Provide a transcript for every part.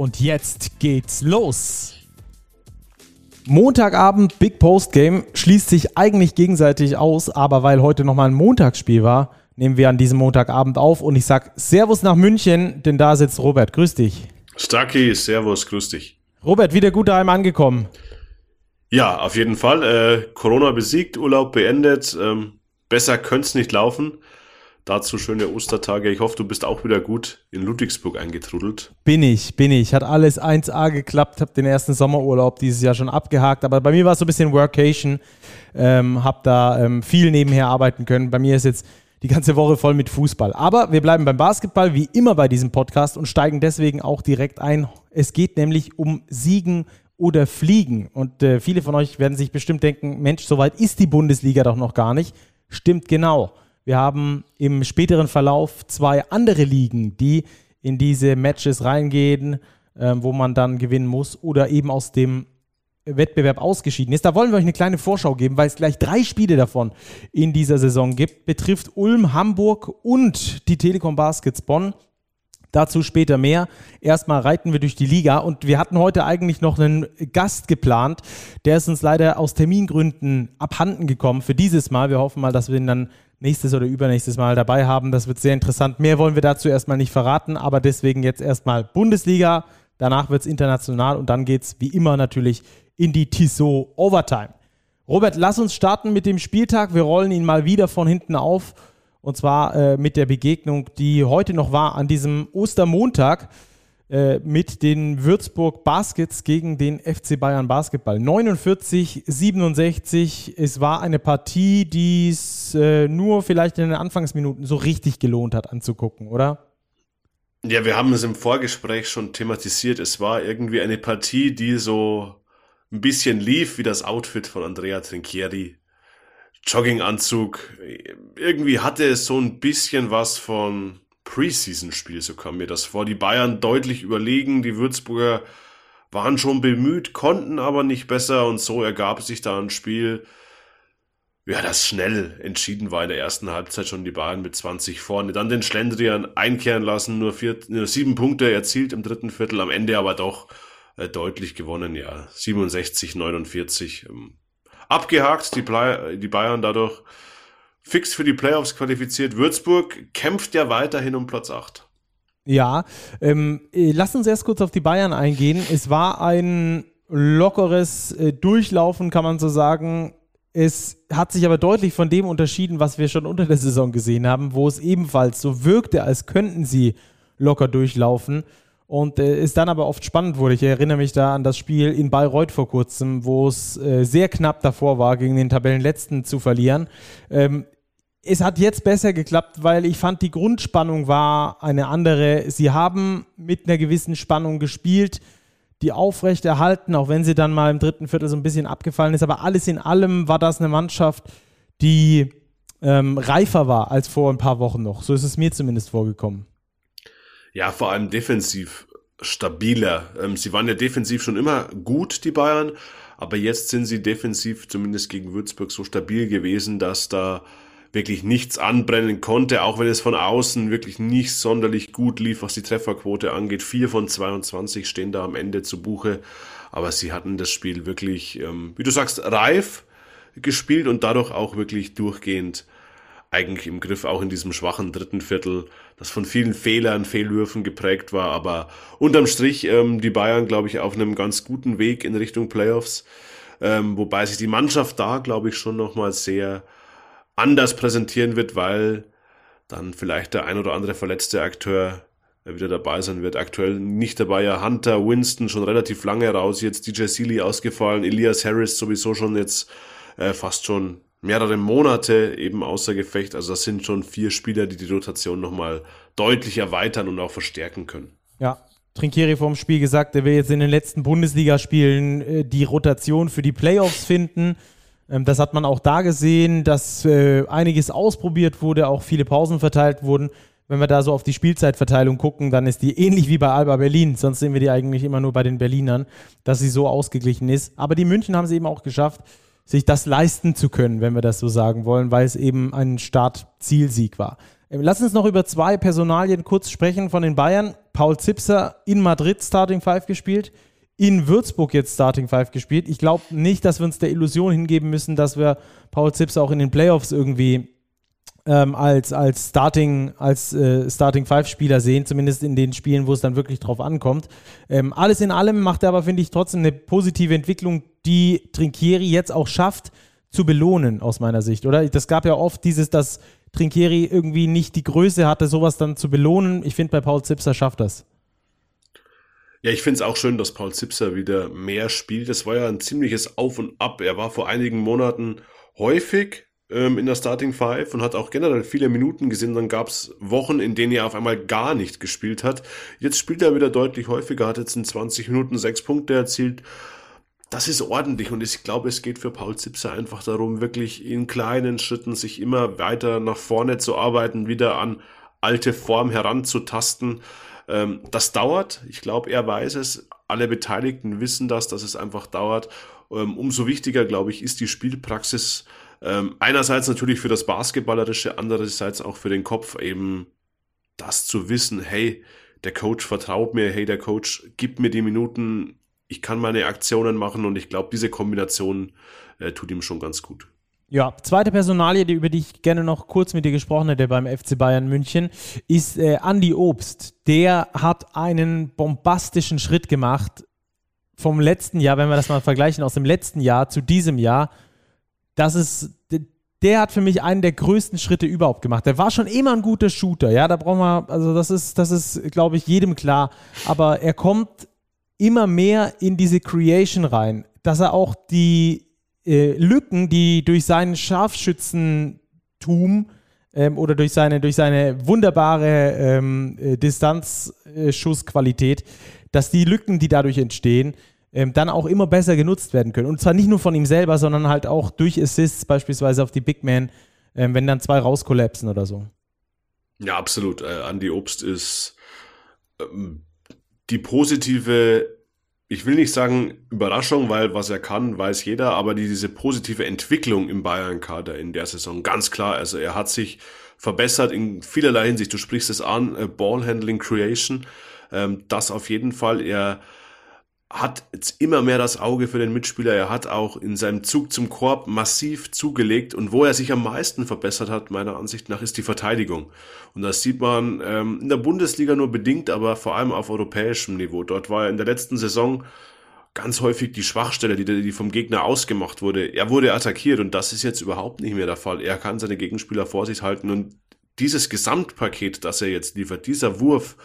Und jetzt geht's los. Montagabend Big Post Game schließt sich eigentlich gegenseitig aus, aber weil heute nochmal ein Montagsspiel war, nehmen wir an diesem Montagabend auf und ich sag Servus nach München, denn da sitzt Robert. Grüß dich. Stucky, Servus, grüß dich. Robert, wieder gut daheim angekommen. Ja, auf jeden Fall. Äh, Corona besiegt, Urlaub beendet. Ähm, besser könnte es nicht laufen. Dazu schöne Ostertage. Ich hoffe, du bist auch wieder gut in Ludwigsburg eingetrudelt. Bin ich, bin ich. Hat alles 1A geklappt. Hab den ersten Sommerurlaub dieses Jahr schon abgehakt. Aber bei mir war es so ein bisschen Workation. Ähm, hab da ähm, viel nebenher arbeiten können. Bei mir ist jetzt die ganze Woche voll mit Fußball. Aber wir bleiben beim Basketball, wie immer bei diesem Podcast und steigen deswegen auch direkt ein. Es geht nämlich um Siegen oder Fliegen. Und äh, viele von euch werden sich bestimmt denken, Mensch, so weit ist die Bundesliga doch noch gar nicht. Stimmt genau. Wir haben im späteren Verlauf zwei andere Ligen, die in diese Matches reingehen, äh, wo man dann gewinnen muss oder eben aus dem Wettbewerb ausgeschieden ist. Da wollen wir euch eine kleine Vorschau geben, weil es gleich drei Spiele davon in dieser Saison gibt. Betrifft Ulm, Hamburg und die Telekom Baskets Bonn. Dazu später mehr. Erstmal reiten wir durch die Liga und wir hatten heute eigentlich noch einen Gast geplant. Der ist uns leider aus Termingründen abhanden gekommen für dieses Mal. Wir hoffen mal, dass wir ihn dann nächstes oder übernächstes Mal dabei haben. Das wird sehr interessant. Mehr wollen wir dazu erstmal nicht verraten, aber deswegen jetzt erstmal Bundesliga. Danach wird es international und dann geht es wie immer natürlich in die Tissot Overtime. Robert, lass uns starten mit dem Spieltag. Wir rollen ihn mal wieder von hinten auf und zwar äh, mit der Begegnung, die heute noch war, an diesem Ostermontag mit den Würzburg Baskets gegen den FC Bayern Basketball. 49, 67. Es war eine Partie, die es äh, nur vielleicht in den Anfangsminuten so richtig gelohnt hat anzugucken, oder? Ja, wir haben es im Vorgespräch schon thematisiert. Es war irgendwie eine Partie, die so ein bisschen lief wie das Outfit von Andrea Trinchieri Jogginganzug. Irgendwie hatte es so ein bisschen was von Preseason-Spiel, so kam mir das vor. Die Bayern deutlich überlegen, die Würzburger waren schon bemüht, konnten aber nicht besser und so ergab sich da ein Spiel, ja, das schnell entschieden war in der ersten Halbzeit schon die Bayern mit 20 vorne. Dann den Schlendrian einkehren lassen, nur, vier, nur sieben Punkte erzielt im dritten Viertel, am Ende aber doch äh, deutlich gewonnen, ja. 67, 49. Ähm, abgehakt, die, Play die Bayern dadurch fix für die Playoffs qualifiziert. Würzburg kämpft ja weiterhin um Platz 8. Ja, ähm, äh, lass uns erst kurz auf die Bayern eingehen. Es war ein lockeres äh, Durchlaufen, kann man so sagen. Es hat sich aber deutlich von dem unterschieden, was wir schon unter der Saison gesehen haben, wo es ebenfalls so wirkte, als könnten sie locker durchlaufen und äh, es dann aber oft spannend wurde. Ich erinnere mich da an das Spiel in Bayreuth vor kurzem, wo es äh, sehr knapp davor war, gegen den Tabellenletzten zu verlieren. Ähm, es hat jetzt besser geklappt, weil ich fand, die Grundspannung war eine andere. Sie haben mit einer gewissen Spannung gespielt, die aufrecht erhalten, auch wenn sie dann mal im dritten Viertel so ein bisschen abgefallen ist. Aber alles in allem war das eine Mannschaft, die ähm, reifer war als vor ein paar Wochen noch. So ist es mir zumindest vorgekommen ja, vor allem defensiv stabiler. Ähm, sie waren ja defensiv schon immer gut, die Bayern, aber jetzt sind sie defensiv zumindest gegen Würzburg so stabil gewesen, dass da wirklich nichts anbrennen konnte, auch wenn es von außen wirklich nicht sonderlich gut lief, was die Trefferquote angeht. Vier von 22 stehen da am Ende zu Buche, aber sie hatten das Spiel wirklich, ähm, wie du sagst, reif gespielt und dadurch auch wirklich durchgehend eigentlich im Griff, auch in diesem schwachen dritten Viertel, das von vielen Fehlern, Fehlwürfen geprägt war. Aber unterm Strich ähm, die Bayern, glaube ich, auf einem ganz guten Weg in Richtung Playoffs. Ähm, wobei sich die Mannschaft da, glaube ich, schon nochmal sehr anders präsentieren wird, weil dann vielleicht der ein oder andere verletzte Akteur wieder dabei sein wird. Aktuell nicht dabei, ja Hunter, Winston schon relativ lange raus, jetzt DJ Sealy ausgefallen, Elias Harris sowieso schon jetzt äh, fast schon mehrere Monate eben außer Gefecht. Also das sind schon vier Spieler, die die Rotation nochmal deutlich erweitern und auch verstärken können. Ja, Trinkieri vorm Spiel gesagt, er will jetzt in den letzten Bundesligaspielen äh, die Rotation für die Playoffs finden. Ähm, das hat man auch da gesehen, dass äh, einiges ausprobiert wurde, auch viele Pausen verteilt wurden. Wenn wir da so auf die Spielzeitverteilung gucken, dann ist die ähnlich wie bei Alba Berlin. Sonst sehen wir die eigentlich immer nur bei den Berlinern, dass sie so ausgeglichen ist. Aber die München haben es eben auch geschafft, sich das leisten zu können, wenn wir das so sagen wollen, weil es eben ein Start-Zielsieg war. Ähm, lass uns noch über zwei Personalien kurz sprechen von den Bayern. Paul Zipser in Madrid Starting Five gespielt, in Würzburg jetzt Starting Five gespielt. Ich glaube nicht, dass wir uns der Illusion hingeben müssen, dass wir Paul Zipser auch in den Playoffs irgendwie ähm, als, als Starting, als äh, Starting Five Spieler sehen, zumindest in den Spielen, wo es dann wirklich drauf ankommt. Ähm, alles in allem macht er aber, finde ich, trotzdem eine positive Entwicklung, die Trinkieri jetzt auch schafft, zu belohnen, aus meiner Sicht, oder? Das gab ja oft dieses, dass Trinkieri irgendwie nicht die Größe hatte, sowas dann zu belohnen. Ich finde, bei Paul Zipser schafft das. Ja, ich finde es auch schön, dass Paul Zipser wieder mehr spielt. Das war ja ein ziemliches Auf und Ab. Er war vor einigen Monaten häufig ähm, in der Starting Five und hat auch generell viele Minuten gesehen. Dann gab es Wochen, in denen er auf einmal gar nicht gespielt hat. Jetzt spielt er wieder deutlich häufiger, hat jetzt in 20 Minuten sechs Punkte erzielt das ist ordentlich und ich glaube, es geht für Paul Zipser einfach darum, wirklich in kleinen Schritten sich immer weiter nach vorne zu arbeiten, wieder an alte Form heranzutasten. Ähm, das dauert. Ich glaube, er weiß es. Alle Beteiligten wissen das, dass es einfach dauert. Ähm, umso wichtiger, glaube ich, ist die Spielpraxis. Ähm, einerseits natürlich für das Basketballerische, andererseits auch für den Kopf eben das zu wissen, hey, der Coach vertraut mir, hey, der Coach gibt mir die Minuten, ich kann meine Aktionen machen und ich glaube, diese Kombination äh, tut ihm schon ganz gut. Ja, zweite Personalie, die, über die ich gerne noch kurz mit dir gesprochen hätte beim FC Bayern München, ist äh, Andy Obst. Der hat einen bombastischen Schritt gemacht vom letzten Jahr, wenn wir das mal vergleichen, aus dem letzten Jahr zu diesem Jahr. Das ist, der hat für mich einen der größten Schritte überhaupt gemacht. Der war schon immer ein guter Shooter, ja, da brauchen wir, also das ist, das ist, glaube ich, jedem klar. Aber er kommt immer mehr in diese Creation rein, dass er auch die äh, Lücken, die durch seinen Scharfschützentum ähm, oder durch seine, durch seine wunderbare ähm, äh, Distanzschussqualität, dass die Lücken, die dadurch entstehen, ähm, dann auch immer besser genutzt werden können. Und zwar nicht nur von ihm selber, sondern halt auch durch Assists, beispielsweise auf die Big Man, ähm, wenn dann zwei rauskollapsen oder so. Ja, absolut. Äh, Andy Obst ist ähm, die positive, ich will nicht sagen Überraschung, weil was er kann, weiß jeder, aber die, diese positive Entwicklung im Bayern-Kader in der Saison, ganz klar. Also er hat sich verbessert in vielerlei Hinsicht. Du sprichst es an, äh, Ballhandling Creation, ähm, das auf jeden Fall. Er hat jetzt immer mehr das Auge für den Mitspieler. Er hat auch in seinem Zug zum Korb massiv zugelegt und wo er sich am meisten verbessert hat, meiner Ansicht nach, ist die Verteidigung. Und das sieht man ähm, in der Bundesliga nur bedingt, aber vor allem auf europäischem Niveau. Dort war er in der letzten Saison ganz häufig die Schwachstelle, die, die vom Gegner ausgemacht wurde. Er wurde attackiert und das ist jetzt überhaupt nicht mehr der Fall. Er kann seine Gegenspieler vor sich halten und dieses Gesamtpaket, das er jetzt liefert, dieser Wurf,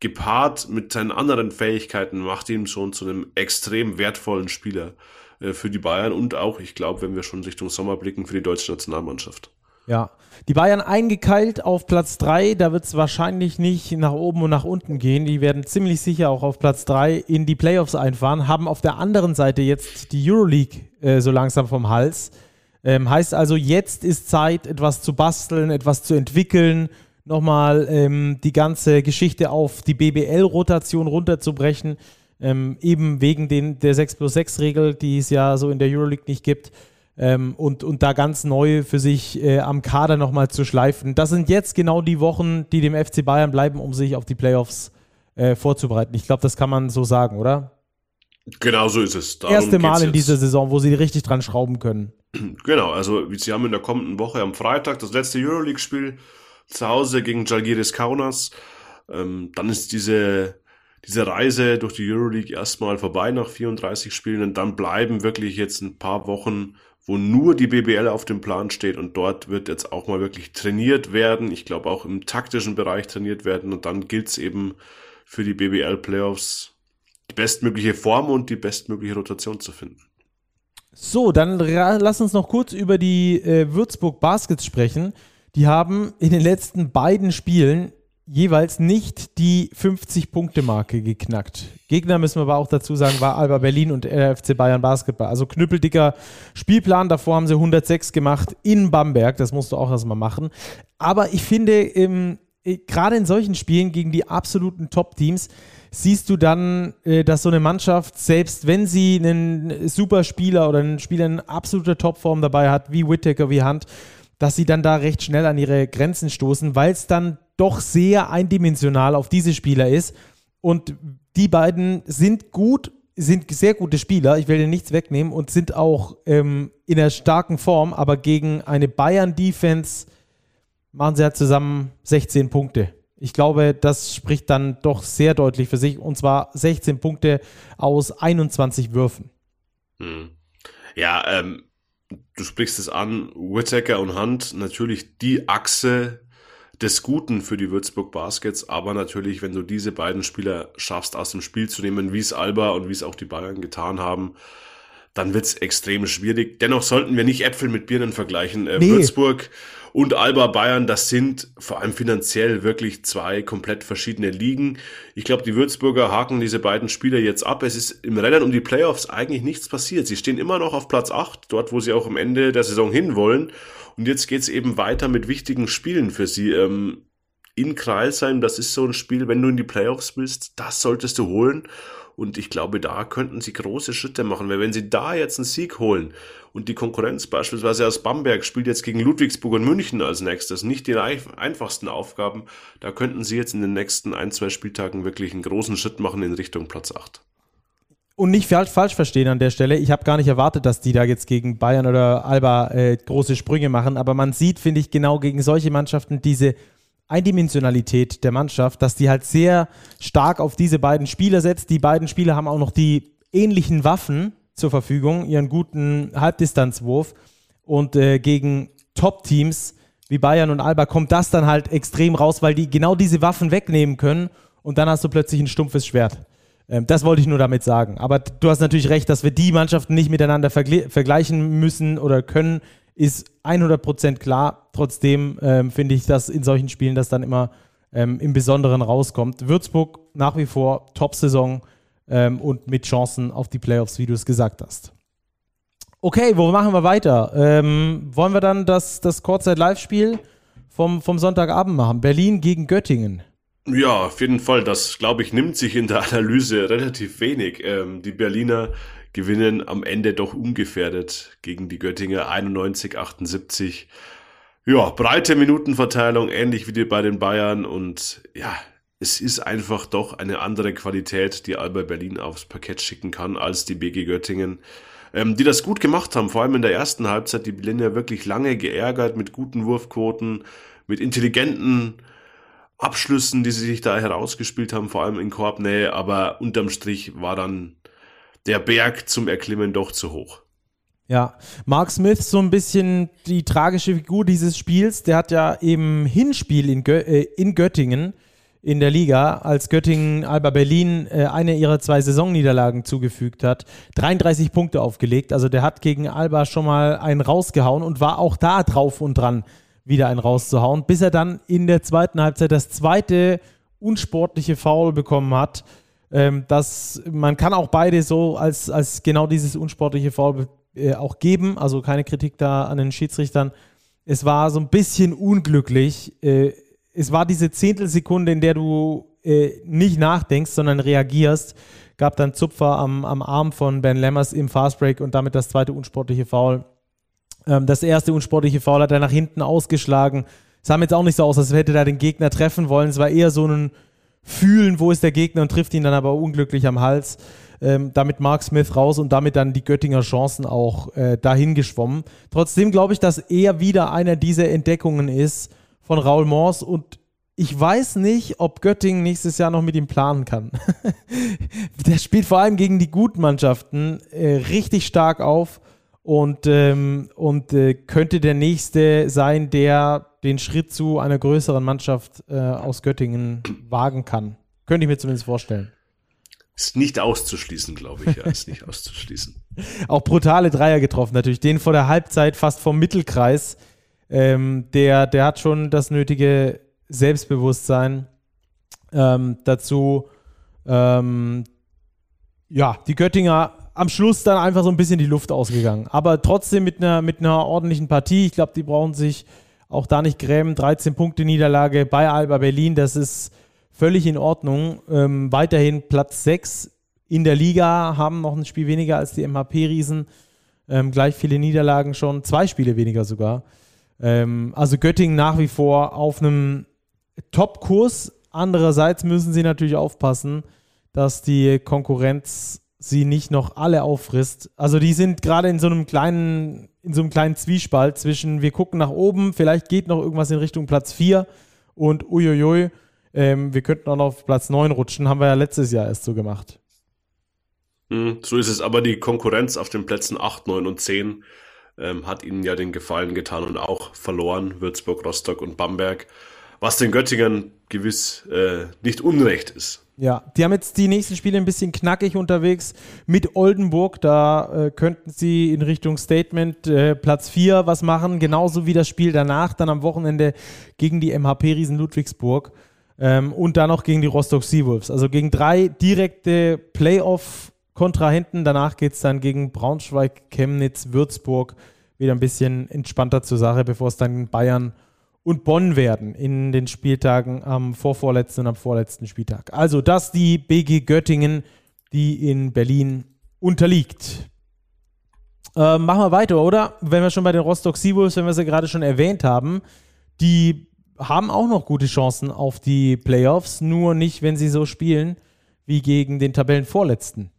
gepaart mit seinen anderen Fähigkeiten macht ihn schon zu einem extrem wertvollen Spieler äh, für die Bayern und auch, ich glaube, wenn wir schon Richtung Sommer blicken, für die deutsche Nationalmannschaft. Ja, die Bayern eingekeilt auf Platz 3, da wird es wahrscheinlich nicht nach oben und nach unten gehen. Die werden ziemlich sicher auch auf Platz 3 in die Playoffs einfahren, haben auf der anderen Seite jetzt die Euroleague äh, so langsam vom Hals. Ähm, heißt also, jetzt ist Zeit, etwas zu basteln, etwas zu entwickeln nochmal ähm, die ganze Geschichte auf die BBL-Rotation runterzubrechen. Ähm, eben wegen den, der 6 plus 6 Regel, die es ja so in der Euroleague nicht gibt. Ähm, und, und da ganz neu für sich äh, am Kader nochmal zu schleifen. Das sind jetzt genau die Wochen, die dem FC Bayern bleiben, um sich auf die Playoffs äh, vorzubereiten. Ich glaube, das kann man so sagen, oder? Genau so ist es. Darum Erste Mal in dieser Saison, wo sie richtig dran schrauben können. Genau, also sie haben in der kommenden Woche am Freitag das letzte Euroleague-Spiel zu Hause gegen Jalgiris Kaunas. Ähm, dann ist diese, diese Reise durch die Euroleague erstmal vorbei nach 34 Spielen und dann bleiben wirklich jetzt ein paar Wochen, wo nur die BBL auf dem Plan steht und dort wird jetzt auch mal wirklich trainiert werden. Ich glaube auch im taktischen Bereich trainiert werden und dann gilt es eben für die BBL Playoffs die bestmögliche Form und die bestmögliche Rotation zu finden. So, dann lass uns noch kurz über die äh, Würzburg Baskets sprechen. Die haben in den letzten beiden Spielen jeweils nicht die 50-Punkte-Marke geknackt. Gegner müssen wir aber auch dazu sagen, war Alba Berlin und FC Bayern Basketball. Also knüppeldicker Spielplan. Davor haben sie 106 gemacht in Bamberg. Das musst du auch erstmal machen. Aber ich finde, ähm, gerade in solchen Spielen gegen die absoluten Top-Teams, siehst du dann, äh, dass so eine Mannschaft, selbst wenn sie einen Superspieler oder einen Spieler in absoluter Topform dabei hat, wie Whittaker, wie Hunt, dass sie dann da recht schnell an ihre Grenzen stoßen, weil es dann doch sehr eindimensional auf diese Spieler ist. Und die beiden sind gut, sind sehr gute Spieler, ich will dir nichts wegnehmen, und sind auch ähm, in einer starken Form, aber gegen eine Bayern-Defense machen sie ja zusammen 16 Punkte. Ich glaube, das spricht dann doch sehr deutlich für sich, und zwar 16 Punkte aus 21 Würfen. Hm. Ja, ähm, du sprichst es an, Whittaker und Hunt, natürlich die Achse des Guten für die Würzburg Baskets, aber natürlich, wenn du diese beiden Spieler schaffst, aus dem Spiel zu nehmen, wie es Alba und wie es auch die Bayern getan haben, dann wird's extrem schwierig. Dennoch sollten wir nicht Äpfel mit Birnen vergleichen. Äh, nee. Würzburg und Alba Bayern, das sind vor allem finanziell wirklich zwei komplett verschiedene Ligen. Ich glaube, die Würzburger haken diese beiden Spieler jetzt ab. Es ist im Rennen um die Playoffs eigentlich nichts passiert. Sie stehen immer noch auf Platz 8, dort wo sie auch am Ende der Saison hinwollen. Und jetzt geht's eben weiter mit wichtigen Spielen für sie. Ähm, in Kreilsheim, das ist so ein Spiel, wenn du in die Playoffs willst, das solltest du holen. Und ich glaube, da könnten sie große Schritte machen, weil wenn sie da jetzt einen Sieg holen und die Konkurrenz beispielsweise aus Bamberg spielt jetzt gegen Ludwigsburg und München als nächstes, nicht die einfachsten Aufgaben, da könnten sie jetzt in den nächsten ein, zwei Spieltagen wirklich einen großen Schritt machen in Richtung Platz 8 und nicht falsch verstehen an der Stelle. Ich habe gar nicht erwartet, dass die da jetzt gegen Bayern oder Alba äh, große Sprünge machen. Aber man sieht, finde ich, genau gegen solche Mannschaften diese Eindimensionalität der Mannschaft, dass die halt sehr stark auf diese beiden Spieler setzt. Die beiden Spieler haben auch noch die ähnlichen Waffen zur Verfügung, ihren guten Halbdistanzwurf. Und äh, gegen Top-Teams wie Bayern und Alba kommt das dann halt extrem raus, weil die genau diese Waffen wegnehmen können und dann hast du plötzlich ein stumpfes Schwert. Ähm, das wollte ich nur damit sagen. Aber du hast natürlich recht, dass wir die Mannschaften nicht miteinander vergleichen müssen oder können, ist 100% klar. Trotzdem ähm, finde ich, dass in solchen Spielen das dann immer ähm, im Besonderen rauskommt. Würzburg nach wie vor Top-Saison ähm, und mit Chancen auf die Playoffs, wie du es gesagt hast. Okay, wo machen wir weiter? Ähm, wollen wir dann das, das Kurzzeit-Live-Spiel vom, vom Sonntagabend machen? Berlin gegen Göttingen. Ja, auf jeden Fall. Das, glaube ich, nimmt sich in der Analyse relativ wenig. Ähm, die Berliner gewinnen am Ende doch ungefährdet gegen die Göttinger. 91, 78. Ja, breite Minutenverteilung, ähnlich wie bei den Bayern. Und ja, es ist einfach doch eine andere Qualität, die Alba Berlin aufs Parkett schicken kann, als die BG Göttingen, ähm, die das gut gemacht haben, vor allem in der ersten Halbzeit, die Berliner wirklich lange geärgert mit guten Wurfquoten, mit intelligenten Abschlüssen, die sie sich da herausgespielt haben, vor allem in Korbnähe, aber unterm Strich war dann der Berg zum Erklimmen doch zu hoch. Ja, Mark Smith, so ein bisschen die tragische Figur dieses Spiels, der hat ja im Hinspiel in, Gö äh, in Göttingen in der Liga, als Göttingen Alba Berlin äh, eine ihrer zwei Saisonniederlagen zugefügt hat, 33 Punkte aufgelegt. Also der hat gegen Alba schon mal einen rausgehauen und war auch da drauf und dran, wieder einen rauszuhauen, bis er dann in der zweiten Halbzeit das zweite unsportliche Foul bekommen hat ähm, dass man kann auch beide so als, als genau dieses unsportliche Foul äh, auch geben. Also keine Kritik da an den Schiedsrichtern. Es war so ein bisschen unglücklich. Äh, es war diese Zehntelsekunde, in der du äh, nicht nachdenkst, sondern reagierst. Gab dann Zupfer am, am Arm von Ben Lammers im Fastbreak und damit das zweite unsportliche Foul. Ähm, das erste unsportliche Foul hat er nach hinten ausgeschlagen. Es sah mir jetzt auch nicht so aus, als hätte er den Gegner treffen wollen. Es war eher so ein fühlen, wo ist der Gegner und trifft ihn dann aber unglücklich am Hals. Ähm, damit Mark Smith raus und damit dann die Göttinger Chancen auch äh, dahin geschwommen. Trotzdem glaube ich, dass er wieder einer dieser Entdeckungen ist von Raul Mors und ich weiß nicht, ob Göttingen nächstes Jahr noch mit ihm planen kann. der spielt vor allem gegen die guten Mannschaften äh, richtig stark auf und, ähm, und äh, könnte der nächste sein, der den Schritt zu einer größeren Mannschaft äh, aus Göttingen wagen kann. Könnte ich mir zumindest vorstellen. Ist nicht auszuschließen, glaube ich. Ja, ist nicht auszuschließen. Auch brutale Dreier getroffen, natürlich. Den vor der Halbzeit fast vom Mittelkreis. Ähm, der, der hat schon das nötige Selbstbewusstsein. Ähm, dazu, ähm, ja, die Göttinger am Schluss dann einfach so ein bisschen die Luft ausgegangen. Aber trotzdem mit einer, mit einer ordentlichen Partie. Ich glaube, die brauchen sich auch da nicht grämen. 13 Punkte Niederlage bei Alba Berlin, das ist völlig in Ordnung. Ähm, weiterhin Platz 6 in der Liga, haben noch ein Spiel weniger als die MHP-Riesen. Ähm, gleich viele Niederlagen schon, zwei Spiele weniger sogar. Ähm, also Göttingen nach wie vor auf einem Top-Kurs. Andererseits müssen sie natürlich aufpassen, dass die Konkurrenz sie nicht noch alle auffrisst. Also die sind gerade in so einem kleinen, in so einem kleinen Zwiespalt zwischen wir gucken nach oben, vielleicht geht noch irgendwas in Richtung Platz 4 und uiuiui, ähm, wir könnten auch noch auf Platz 9 rutschen, haben wir ja letztes Jahr erst so gemacht. Hm, so ist es, aber die Konkurrenz auf den Plätzen 8, 9 und 10 ähm, hat ihnen ja den Gefallen getan und auch verloren, Würzburg, Rostock und Bamberg, was den Göttingern gewiss äh, nicht unrecht ist. Ja, die haben jetzt die nächsten Spiele ein bisschen knackig unterwegs mit Oldenburg. Da äh, könnten sie in Richtung Statement äh, Platz 4 was machen, genauso wie das Spiel danach, dann am Wochenende gegen die MHP-Riesen Ludwigsburg ähm, und dann noch gegen die Rostock Seawolves. Also gegen drei direkte Playoff-Kontrahenten. Danach geht es dann gegen Braunschweig, Chemnitz, Würzburg wieder ein bisschen entspannter zur Sache, bevor es dann Bayern und Bonn werden in den Spieltagen am vorvorletzten und am vorletzten Spieltag. Also das die BG Göttingen, die in Berlin unterliegt. Ähm, machen wir weiter, oder? Wenn wir schon bei den Rostock Seawolves, wenn wir sie gerade schon erwähnt haben, die haben auch noch gute Chancen auf die Playoffs, nur nicht, wenn sie so spielen wie gegen den Tabellenvorletzten.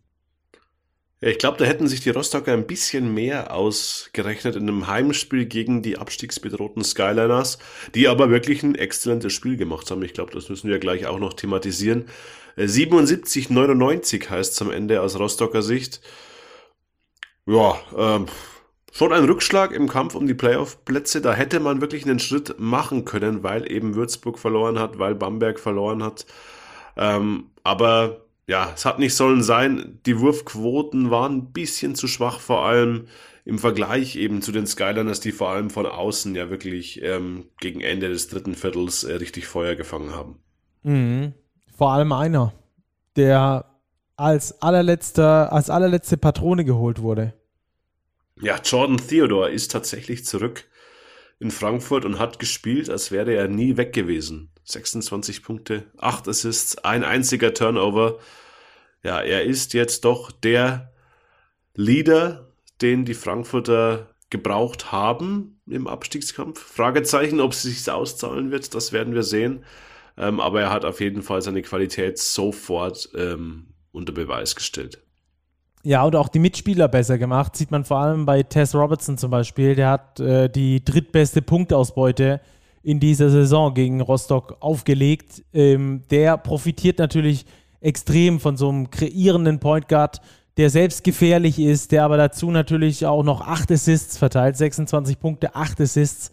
Ich glaube, da hätten sich die Rostocker ein bisschen mehr ausgerechnet in einem Heimspiel gegen die abstiegsbedrohten Skyliners, die aber wirklich ein exzellentes Spiel gemacht haben. Ich glaube, das müssen wir gleich auch noch thematisieren. 77-99 äh, heißt es am Ende aus Rostocker Sicht. Ja, ähm, schon ein Rückschlag im Kampf um die Playoff-Plätze. Da hätte man wirklich einen Schritt machen können, weil eben Würzburg verloren hat, weil Bamberg verloren hat. Ähm, aber ja, es hat nicht sollen sein. Die Wurfquoten waren ein bisschen zu schwach, vor allem im Vergleich eben zu den Skyliners, die vor allem von außen ja wirklich ähm, gegen Ende des dritten Viertels äh, richtig Feuer gefangen haben. Mhm. Vor allem einer, der als allerletzter, als allerletzte Patrone geholt wurde. Ja, Jordan Theodore ist tatsächlich zurück in Frankfurt und hat gespielt, als wäre er nie weg gewesen. 26 Punkte, 8 Assists, ein einziger Turnover. Ja, er ist jetzt doch der Leader, den die Frankfurter gebraucht haben im Abstiegskampf. Fragezeichen, ob es sich auszahlen wird, das werden wir sehen. Ähm, aber er hat auf jeden Fall seine Qualität sofort ähm, unter Beweis gestellt. Ja, und auch die Mitspieler besser gemacht. Sieht man vor allem bei Tess Robertson zum Beispiel. Der hat äh, die drittbeste Punktausbeute in dieser Saison gegen Rostock aufgelegt. Ähm, der profitiert natürlich extrem von so einem kreierenden Point Guard, der selbst gefährlich ist, der aber dazu natürlich auch noch 8 Assists verteilt, 26 Punkte, 8 Assists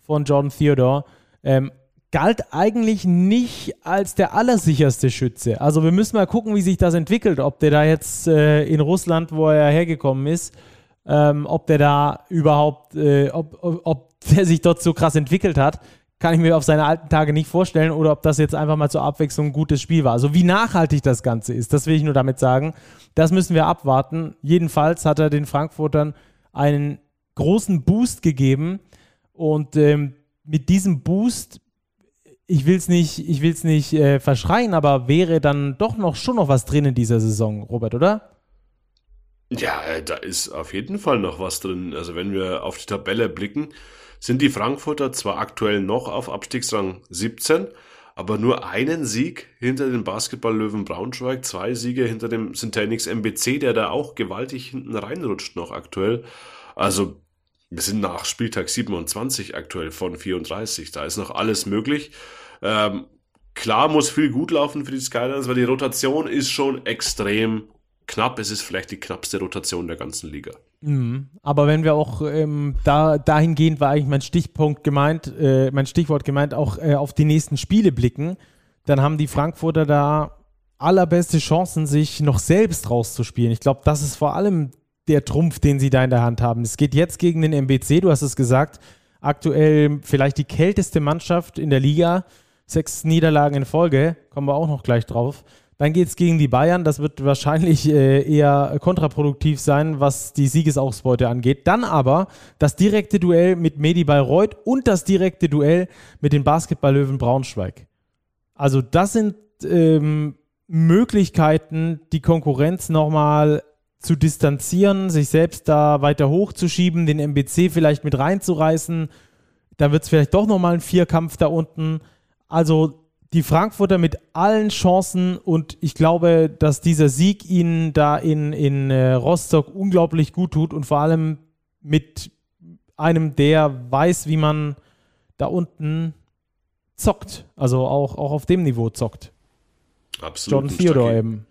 von Jordan Theodore. Ähm, galt eigentlich nicht als der allersicherste Schütze. Also wir müssen mal gucken, wie sich das entwickelt, ob der da jetzt äh, in Russland, wo er hergekommen ist, ähm, ob der da überhaupt, äh, ob, ob, ob der sich dort so krass entwickelt hat kann ich mir auf seine alten Tage nicht vorstellen oder ob das jetzt einfach mal zur Abwechslung ein gutes Spiel war. Also wie nachhaltig das Ganze ist, das will ich nur damit sagen. Das müssen wir abwarten. Jedenfalls hat er den Frankfurtern einen großen Boost gegeben und ähm, mit diesem Boost, ich will es nicht, ich will's nicht äh, verschreien, aber wäre dann doch noch schon noch was drin in dieser Saison, Robert, oder? Ja, äh, da ist auf jeden Fall noch was drin. Also wenn wir auf die Tabelle blicken, sind die Frankfurter zwar aktuell noch auf Abstiegsrang 17, aber nur einen Sieg hinter den Basketballlöwen Braunschweig, zwei Siege hinter dem Syntanix MBC, der da auch gewaltig hinten reinrutscht noch aktuell. Also wir sind nach Spieltag 27 aktuell von 34, da ist noch alles möglich. Ähm, klar muss viel gut laufen für die Skylines, weil die Rotation ist schon extrem knapp. Es ist vielleicht die knappste Rotation der ganzen Liga. Mhm. Aber wenn wir auch ähm, da dahingehend war eigentlich mein Stichpunkt gemeint, äh, mein Stichwort gemeint, auch äh, auf die nächsten Spiele blicken, dann haben die Frankfurter da allerbeste Chancen, sich noch selbst rauszuspielen. Ich glaube, das ist vor allem der Trumpf, den sie da in der Hand haben. Es geht jetzt gegen den MBC, du hast es gesagt, aktuell vielleicht die kälteste Mannschaft in der Liga. Sechs Niederlagen in Folge, kommen wir auch noch gleich drauf. Dann geht es gegen die Bayern. Das wird wahrscheinlich äh, eher kontraproduktiv sein, was die Siegesausbeute angeht. Dann aber das direkte Duell mit Medi Bayreuth und das direkte Duell mit den Basketballlöwen Braunschweig. Also das sind ähm, Möglichkeiten, die Konkurrenz nochmal zu distanzieren, sich selbst da weiter hochzuschieben, den MBC vielleicht mit reinzureißen. Dann wird es vielleicht doch nochmal ein Vierkampf da unten. Also die Frankfurter mit allen Chancen und ich glaube, dass dieser Sieg ihnen da in, in äh, Rostock unglaublich gut tut und vor allem mit einem, der weiß, wie man da unten zockt. Also auch, auch auf dem Niveau zockt. Absolut. Jordan Theodore eben.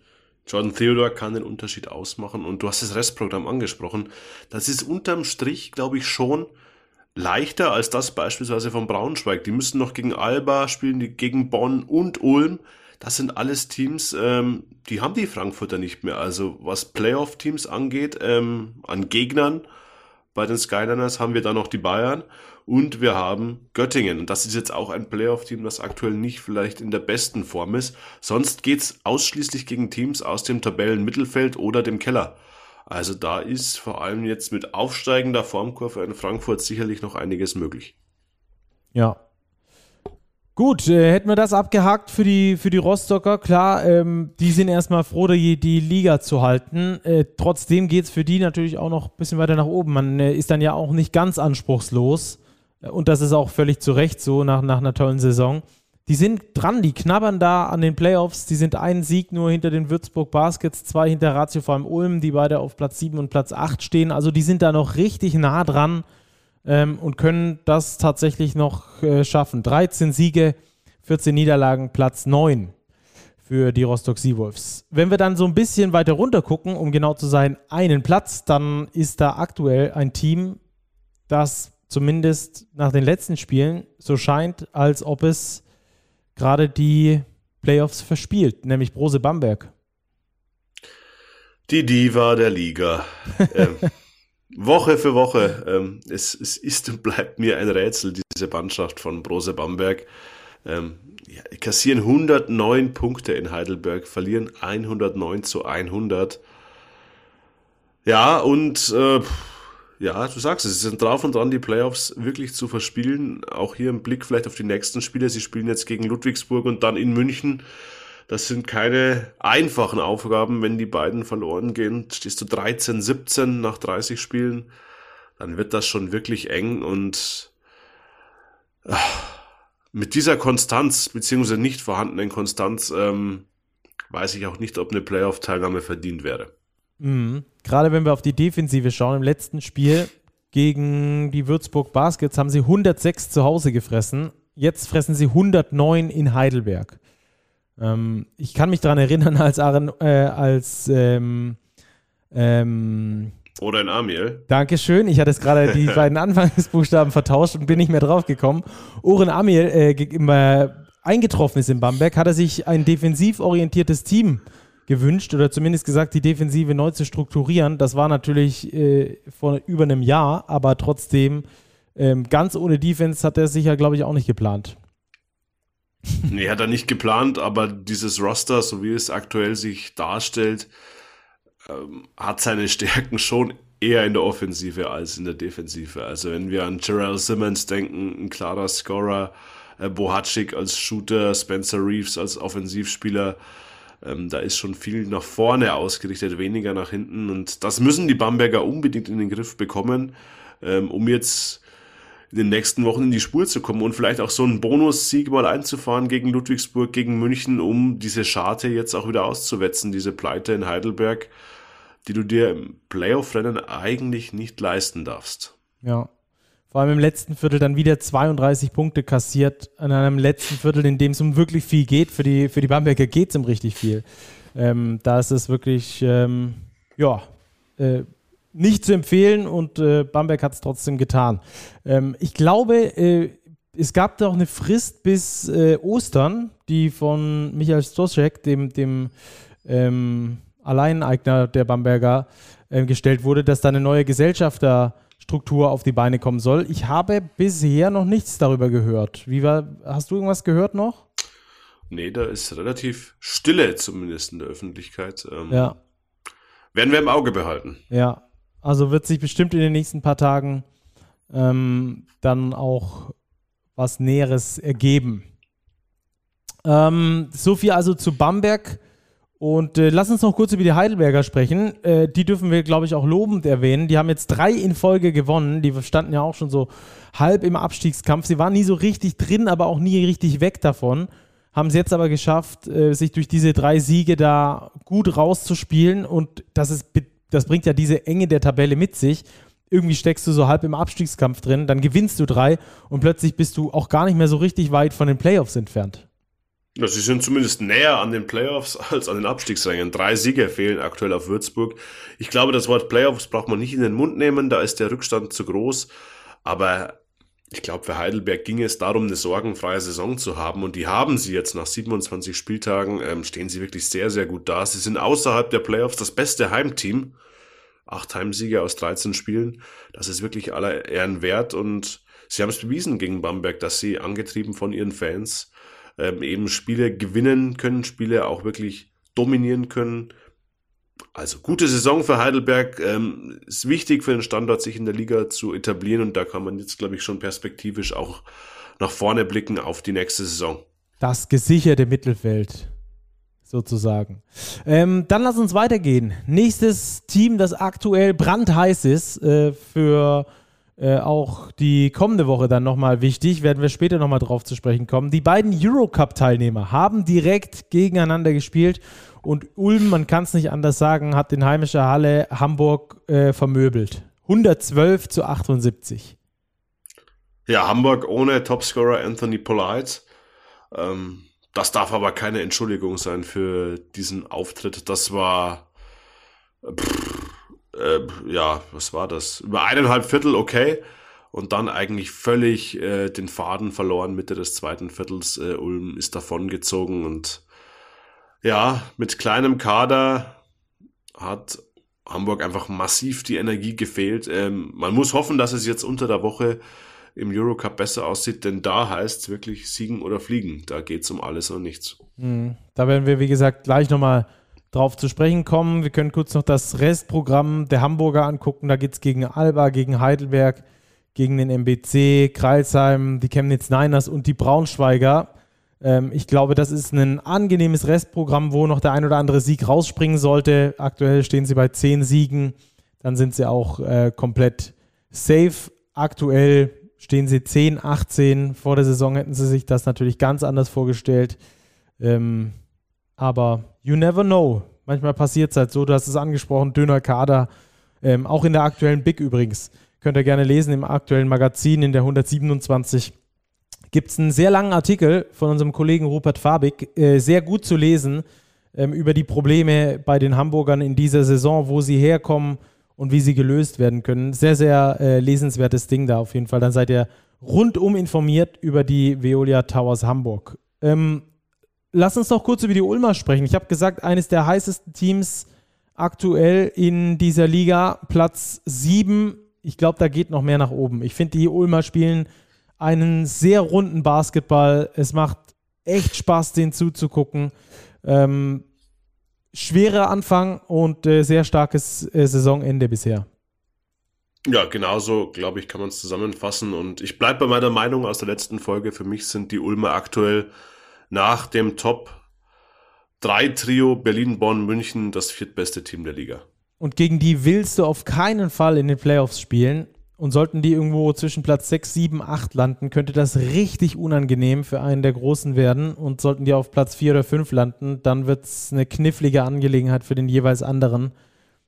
Jordan Theodore kann den Unterschied ausmachen und du hast das Restprogramm angesprochen. Das ist unterm Strich, glaube ich, schon leichter als das beispielsweise von Braunschweig. Die müssen noch gegen Alba spielen, die gegen Bonn und Ulm. Das sind alles Teams, ähm, die haben die Frankfurter nicht mehr. Also was Playoff-Teams angeht, ähm, an Gegnern bei den Skyliners haben wir da noch die Bayern und wir haben Göttingen. Und das ist jetzt auch ein Playoff-Team, das aktuell nicht vielleicht in der besten Form ist. Sonst geht's ausschließlich gegen Teams aus dem Tabellenmittelfeld oder dem Keller. Also da ist vor allem jetzt mit aufsteigender Formkurve in Frankfurt sicherlich noch einiges möglich. Ja. Gut, äh, hätten wir das abgehakt für die, für die Rostocker. Klar, ähm, die sind erstmal froh, die, die Liga zu halten. Äh, trotzdem geht es für die natürlich auch noch ein bisschen weiter nach oben. Man äh, ist dann ja auch nicht ganz anspruchslos. Und das ist auch völlig zu Recht so nach, nach einer tollen Saison. Die sind dran, die knabbern da an den Playoffs. Die sind einen Sieg nur hinter den Würzburg Baskets, zwei hinter Ratio vor allem Ulm, die beide auf Platz 7 und Platz 8 stehen. Also die sind da noch richtig nah dran ähm, und können das tatsächlich noch äh, schaffen. 13 Siege, 14 Niederlagen, Platz 9 für die Rostock Seawolves. Wenn wir dann so ein bisschen weiter runter gucken, um genau zu sein, einen Platz, dann ist da aktuell ein Team, das zumindest nach den letzten Spielen so scheint, als ob es gerade die Playoffs verspielt, nämlich Brose Bamberg. Die Diva der Liga. ähm, Woche für Woche. Ähm, es, es ist und bleibt mir ein Rätsel, diese Mannschaft von Brose Bamberg. Ähm, ja, kassieren 109 Punkte in Heidelberg, verlieren 109 zu 100. Ja, und äh, ja, du sagst es, sie sind drauf und dran, die Playoffs wirklich zu verspielen. Auch hier im Blick vielleicht auf die nächsten Spiele. Sie spielen jetzt gegen Ludwigsburg und dann in München. Das sind keine einfachen Aufgaben, wenn die beiden verloren gehen. Stehst du 13, 17 nach 30 Spielen, dann wird das schon wirklich eng und ach, mit dieser Konstanz, beziehungsweise nicht vorhandenen Konstanz, ähm, weiß ich auch nicht, ob eine Playoff-Teilnahme verdient wäre. Mhm. Gerade wenn wir auf die Defensive schauen, im letzten Spiel gegen die Würzburg Baskets haben sie 106 zu Hause gefressen. Jetzt fressen sie 109 in Heidelberg. Ähm, ich kann mich daran erinnern, als Aaron, äh, als ähm, ähm, oder in Amiel. Dankeschön. Ich hatte es gerade die beiden Anfangsbuchstaben vertauscht und bin nicht mehr drauf gekommen. Oren Amiel äh, eingetroffen ist in Bamberg, hat er sich ein defensiv orientiertes Team äh, gewünscht oder zumindest gesagt, die Defensive neu zu strukturieren. Das war natürlich äh, vor über einem Jahr, aber trotzdem ähm, ganz ohne Defense hat er sicher, glaube ich, auch nicht geplant. Nee, hat er nicht geplant, aber dieses Roster, so wie es aktuell sich darstellt, ähm, hat seine Stärken schon eher in der Offensive als in der Defensive. Also wenn wir an Gerald Simmons denken, ein klarer Scorer, äh, Bohatschik als Shooter, Spencer Reeves als Offensivspieler, ähm, da ist schon viel nach vorne ausgerichtet, weniger nach hinten. Und das müssen die Bamberger unbedingt in den Griff bekommen, ähm, um jetzt in den nächsten Wochen in die Spur zu kommen und vielleicht auch so einen Bonussieg mal einzufahren gegen Ludwigsburg, gegen München, um diese Scharte jetzt auch wieder auszuwetzen, diese Pleite in Heidelberg, die du dir im Playoff-Rennen eigentlich nicht leisten darfst. Ja, vor allem im letzten Viertel dann wieder 32 Punkte kassiert, an einem letzten Viertel, in dem es um wirklich viel geht. Für die, für die Bamberger geht es um richtig viel. Ähm, da ist es wirklich, ähm, ja, äh, nicht zu empfehlen und äh, Bamberg hat es trotzdem getan. Ähm, ich glaube, äh, es gab da auch eine Frist bis äh, Ostern, die von Michael Stoschek, dem, dem ähm, Alleineigner der Bamberger, äh, gestellt wurde, dass da eine neue Gesellschafter Struktur auf die Beine kommen soll. Ich habe bisher noch nichts darüber gehört. Wie war, hast du irgendwas gehört noch? Nee, da ist relativ Stille, zumindest in der Öffentlichkeit. Ähm, ja. Werden wir im Auge behalten. Ja, also wird sich bestimmt in den nächsten paar Tagen ähm, dann auch was Näheres ergeben. Ähm, so viel also zu Bamberg. Und äh, lass uns noch kurz über die Heidelberger sprechen. Äh, die dürfen wir, glaube ich, auch lobend erwähnen. Die haben jetzt drei in Folge gewonnen. Die standen ja auch schon so halb im Abstiegskampf. Sie waren nie so richtig drin, aber auch nie richtig weg davon. Haben es jetzt aber geschafft, äh, sich durch diese drei Siege da gut rauszuspielen. Und das, ist, das bringt ja diese Enge der Tabelle mit sich. Irgendwie steckst du so halb im Abstiegskampf drin, dann gewinnst du drei und plötzlich bist du auch gar nicht mehr so richtig weit von den Playoffs entfernt. Ja, sie sind zumindest näher an den Playoffs als an den Abstiegsrängen. Drei Siege fehlen aktuell auf Würzburg. Ich glaube, das Wort Playoffs braucht man nicht in den Mund nehmen, da ist der Rückstand zu groß. Aber ich glaube, für Heidelberg ging es darum, eine sorgenfreie Saison zu haben. Und die haben sie jetzt nach 27 Spieltagen, ähm, stehen sie wirklich sehr, sehr gut da. Sie sind außerhalb der Playoffs das beste Heimteam. Acht Heimsiege aus 13 Spielen. Das ist wirklich aller Ehren wert. Und sie haben es bewiesen gegen Bamberg, dass sie angetrieben von ihren Fans ähm, eben Spiele gewinnen können, Spiele auch wirklich dominieren können. Also gute Saison für Heidelberg. Ähm, ist wichtig für den Standort, sich in der Liga zu etablieren und da kann man jetzt, glaube ich, schon perspektivisch auch nach vorne blicken auf die nächste Saison. Das gesicherte Mittelfeld sozusagen. Ähm, dann lass uns weitergehen. Nächstes Team, das aktuell brandheiß ist äh, für äh, auch die kommende Woche dann nochmal wichtig, werden wir später nochmal drauf zu sprechen kommen. Die beiden Eurocup-Teilnehmer haben direkt gegeneinander gespielt und Ulm, man kann es nicht anders sagen, hat in heimischer Halle Hamburg äh, vermöbelt. 112 zu 78. Ja, Hamburg ohne Topscorer Anthony Polite. Ähm, das darf aber keine Entschuldigung sein für diesen Auftritt. Das war. Pff, äh, ja, was war das? Über eineinhalb Viertel okay. Und dann eigentlich völlig äh, den Faden verloren Mitte des zweiten Viertels. Äh, Ulm ist davongezogen und ja, mit kleinem Kader hat Hamburg einfach massiv die Energie gefehlt. Ähm, man muss hoffen, dass es jetzt unter der Woche im Eurocup besser aussieht, denn da heißt es wirklich siegen oder fliegen. Da geht es um alles und nichts. Mhm. Da werden wir, wie gesagt, gleich nochmal drauf zu sprechen kommen. Wir können kurz noch das Restprogramm der Hamburger angucken. Da geht es gegen Alba, gegen Heidelberg, gegen den MBC, Kreilsheim, die Chemnitz Niners und die Braunschweiger. Ähm, ich glaube, das ist ein angenehmes Restprogramm, wo noch der ein oder andere Sieg rausspringen sollte. Aktuell stehen sie bei zehn Siegen. Dann sind sie auch äh, komplett safe. Aktuell stehen sie 10, 18. Vor der Saison hätten sie sich das natürlich ganz anders vorgestellt. Ähm, aber you never know. Manchmal passiert es halt so, du hast es angesprochen, dünner Kader. Ähm, auch in der aktuellen Big übrigens. Könnt ihr gerne lesen im aktuellen Magazin in der 127 gibt es einen sehr langen Artikel von unserem Kollegen Rupert Fabig, äh, sehr gut zu lesen, ähm, über die Probleme bei den Hamburgern in dieser Saison, wo sie herkommen und wie sie gelöst werden können. Sehr, sehr äh, lesenswertes Ding da auf jeden Fall. Dann seid ihr rundum informiert über die Veolia Towers Hamburg. Ähm, lass uns doch kurz über die Ulmer sprechen. Ich habe gesagt, eines der heißesten Teams aktuell in dieser Liga, Platz 7. Ich glaube, da geht noch mehr nach oben. Ich finde, die Ulmer spielen einen sehr runden Basketball. Es macht echt Spaß, den zuzugucken. Ähm, schwerer Anfang und äh, sehr starkes äh, Saisonende bisher. Ja, genauso, glaube ich, kann man es zusammenfassen. Und ich bleibe bei meiner Meinung aus der letzten Folge. Für mich sind die Ulmer aktuell nach dem Top 3 Trio Berlin, Bonn, München das viertbeste Team der Liga. Und gegen die willst du auf keinen Fall in den Playoffs spielen. Und sollten die irgendwo zwischen Platz 6, 7, 8 landen, könnte das richtig unangenehm für einen der Großen werden. Und sollten die auf Platz 4 oder 5 landen, dann wird es eine knifflige Angelegenheit für den jeweils anderen.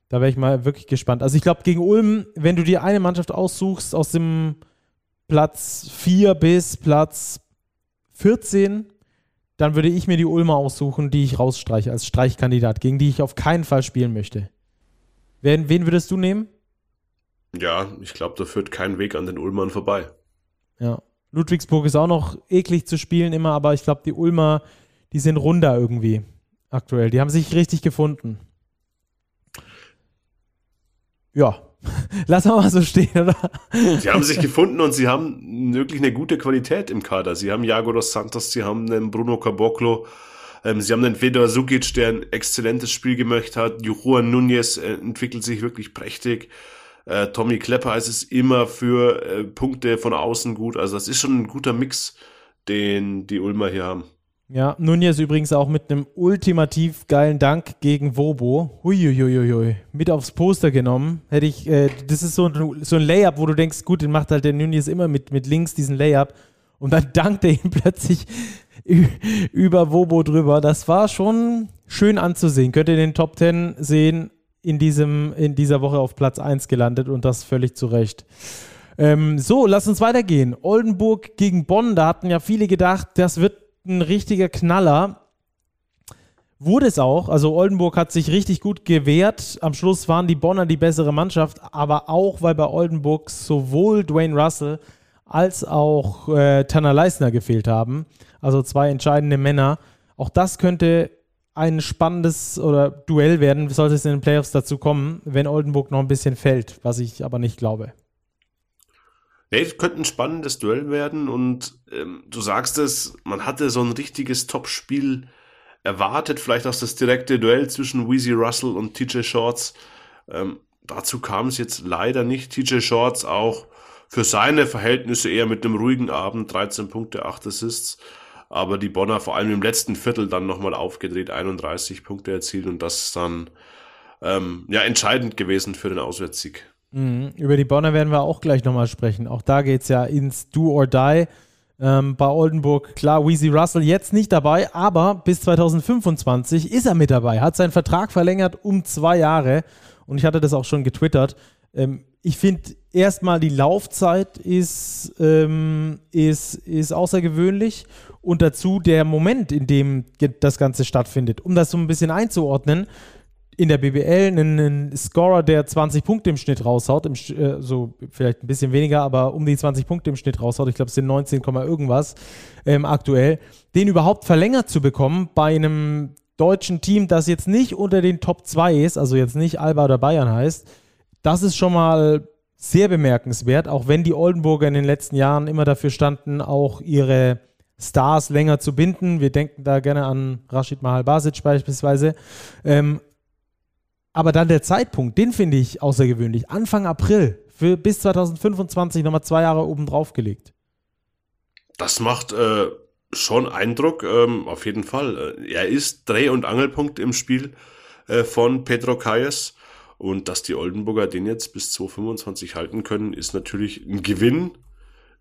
Da wäre ich mal wirklich gespannt. Also ich glaube, gegen Ulm, wenn du dir eine Mannschaft aussuchst aus dem Platz 4 bis Platz 14, dann würde ich mir die Ulmer aussuchen, die ich rausstreiche als Streichkandidat, gegen die ich auf keinen Fall spielen möchte. Wen, wen würdest du nehmen? Ja, ich glaube, da führt kein Weg an den Ulmern vorbei. Ja. Ludwigsburg ist auch noch eklig zu spielen immer, aber ich glaube, die Ulmer, die sind runder irgendwie aktuell. Die haben sich richtig gefunden. ja, lass mal so stehen, oder? Sie haben sich gefunden und sie haben wirklich eine gute Qualität im Kader. Sie haben Jago dos Santos, sie haben einen Bruno Caboclo, ähm, sie haben einen Fedor Sukic, der ein exzellentes Spiel gemacht hat. Juan Nunez äh, entwickelt sich wirklich prächtig. Äh, Tommy Klepper ist es immer für äh, Punkte von außen gut. Also das ist schon ein guter Mix, den die Ulmer hier haben. Ja, Nunez übrigens auch mit einem ultimativ geilen Dank gegen Wobo. Huiuiuiui. Mit aufs Poster genommen. Hätte ich, äh, das ist so ein, so ein Layup, wo du denkst, gut, den macht halt der Nunez immer mit, mit links diesen Layup. Und dann dankt er ihn plötzlich über Wobo drüber. Das war schon schön anzusehen. Könnt ihr den Top 10 sehen, in, diesem, in dieser Woche auf Platz 1 gelandet und das völlig zu Recht. Ähm, so, lass uns weitergehen. Oldenburg gegen Bonn, da hatten ja viele gedacht, das wird ein richtiger Knaller. Wurde es auch. Also Oldenburg hat sich richtig gut gewehrt. Am Schluss waren die Bonner die bessere Mannschaft, aber auch, weil bei Oldenburg sowohl Dwayne Russell als auch äh, Tanner Leisner gefehlt haben. Also zwei entscheidende Männer. Auch das könnte ein spannendes oder Duell werden, sollte es in den Playoffs dazu kommen, wenn Oldenburg noch ein bisschen fällt, was ich aber nicht glaube. Nee, könnte ein spannendes Duell werden und ähm, du sagst es, man hatte so ein richtiges Top-Spiel erwartet, vielleicht auch das direkte Duell zwischen Weezy Russell und TJ Shorts. Ähm, dazu kam es jetzt leider nicht. TJ Shorts auch für seine Verhältnisse eher mit einem ruhigen Abend, 13 Punkte, 8 Assists. Aber die Bonner vor allem im letzten Viertel dann nochmal aufgedreht, 31 Punkte erzielt und das ist dann ähm, ja entscheidend gewesen für den Auswärtssieg. Mhm. Über die Bonner werden wir auch gleich nochmal sprechen. Auch da geht es ja ins Do or Die. Ähm, bei Oldenburg, klar, Weezy Russell jetzt nicht dabei, aber bis 2025 ist er mit dabei, hat seinen Vertrag verlängert um zwei Jahre und ich hatte das auch schon getwittert. Ähm, ich finde erstmal die Laufzeit ist, ähm, ist, ist außergewöhnlich und dazu der Moment, in dem das Ganze stattfindet. Um das so ein bisschen einzuordnen, in der BBL einen, einen, Scorer, der 20 Punkte im Schnitt raushaut, im, äh, so vielleicht ein bisschen weniger, aber um die 20 Punkte im Schnitt raushaut, ich glaube es sind 19, irgendwas ähm, aktuell, den überhaupt verlängert zu bekommen bei einem deutschen Team, das jetzt nicht unter den Top 2 ist, also jetzt nicht Alba oder Bayern heißt, das ist schon mal sehr bemerkenswert, auch wenn die Oldenburger in den letzten Jahren immer dafür standen, auch ihre Stars länger zu binden. Wir denken da gerne an Rashid Mahal Basic beispielsweise. Ähm, aber dann der Zeitpunkt, den finde ich außergewöhnlich. Anfang April für bis 2025 nochmal zwei Jahre oben drauf gelegt. Das macht äh, schon Eindruck, ähm, auf jeden Fall. Äh, er ist Dreh- und Angelpunkt im Spiel äh, von Pedro Calles. Und dass die Oldenburger den jetzt bis 2025 halten können, ist natürlich ein Gewinn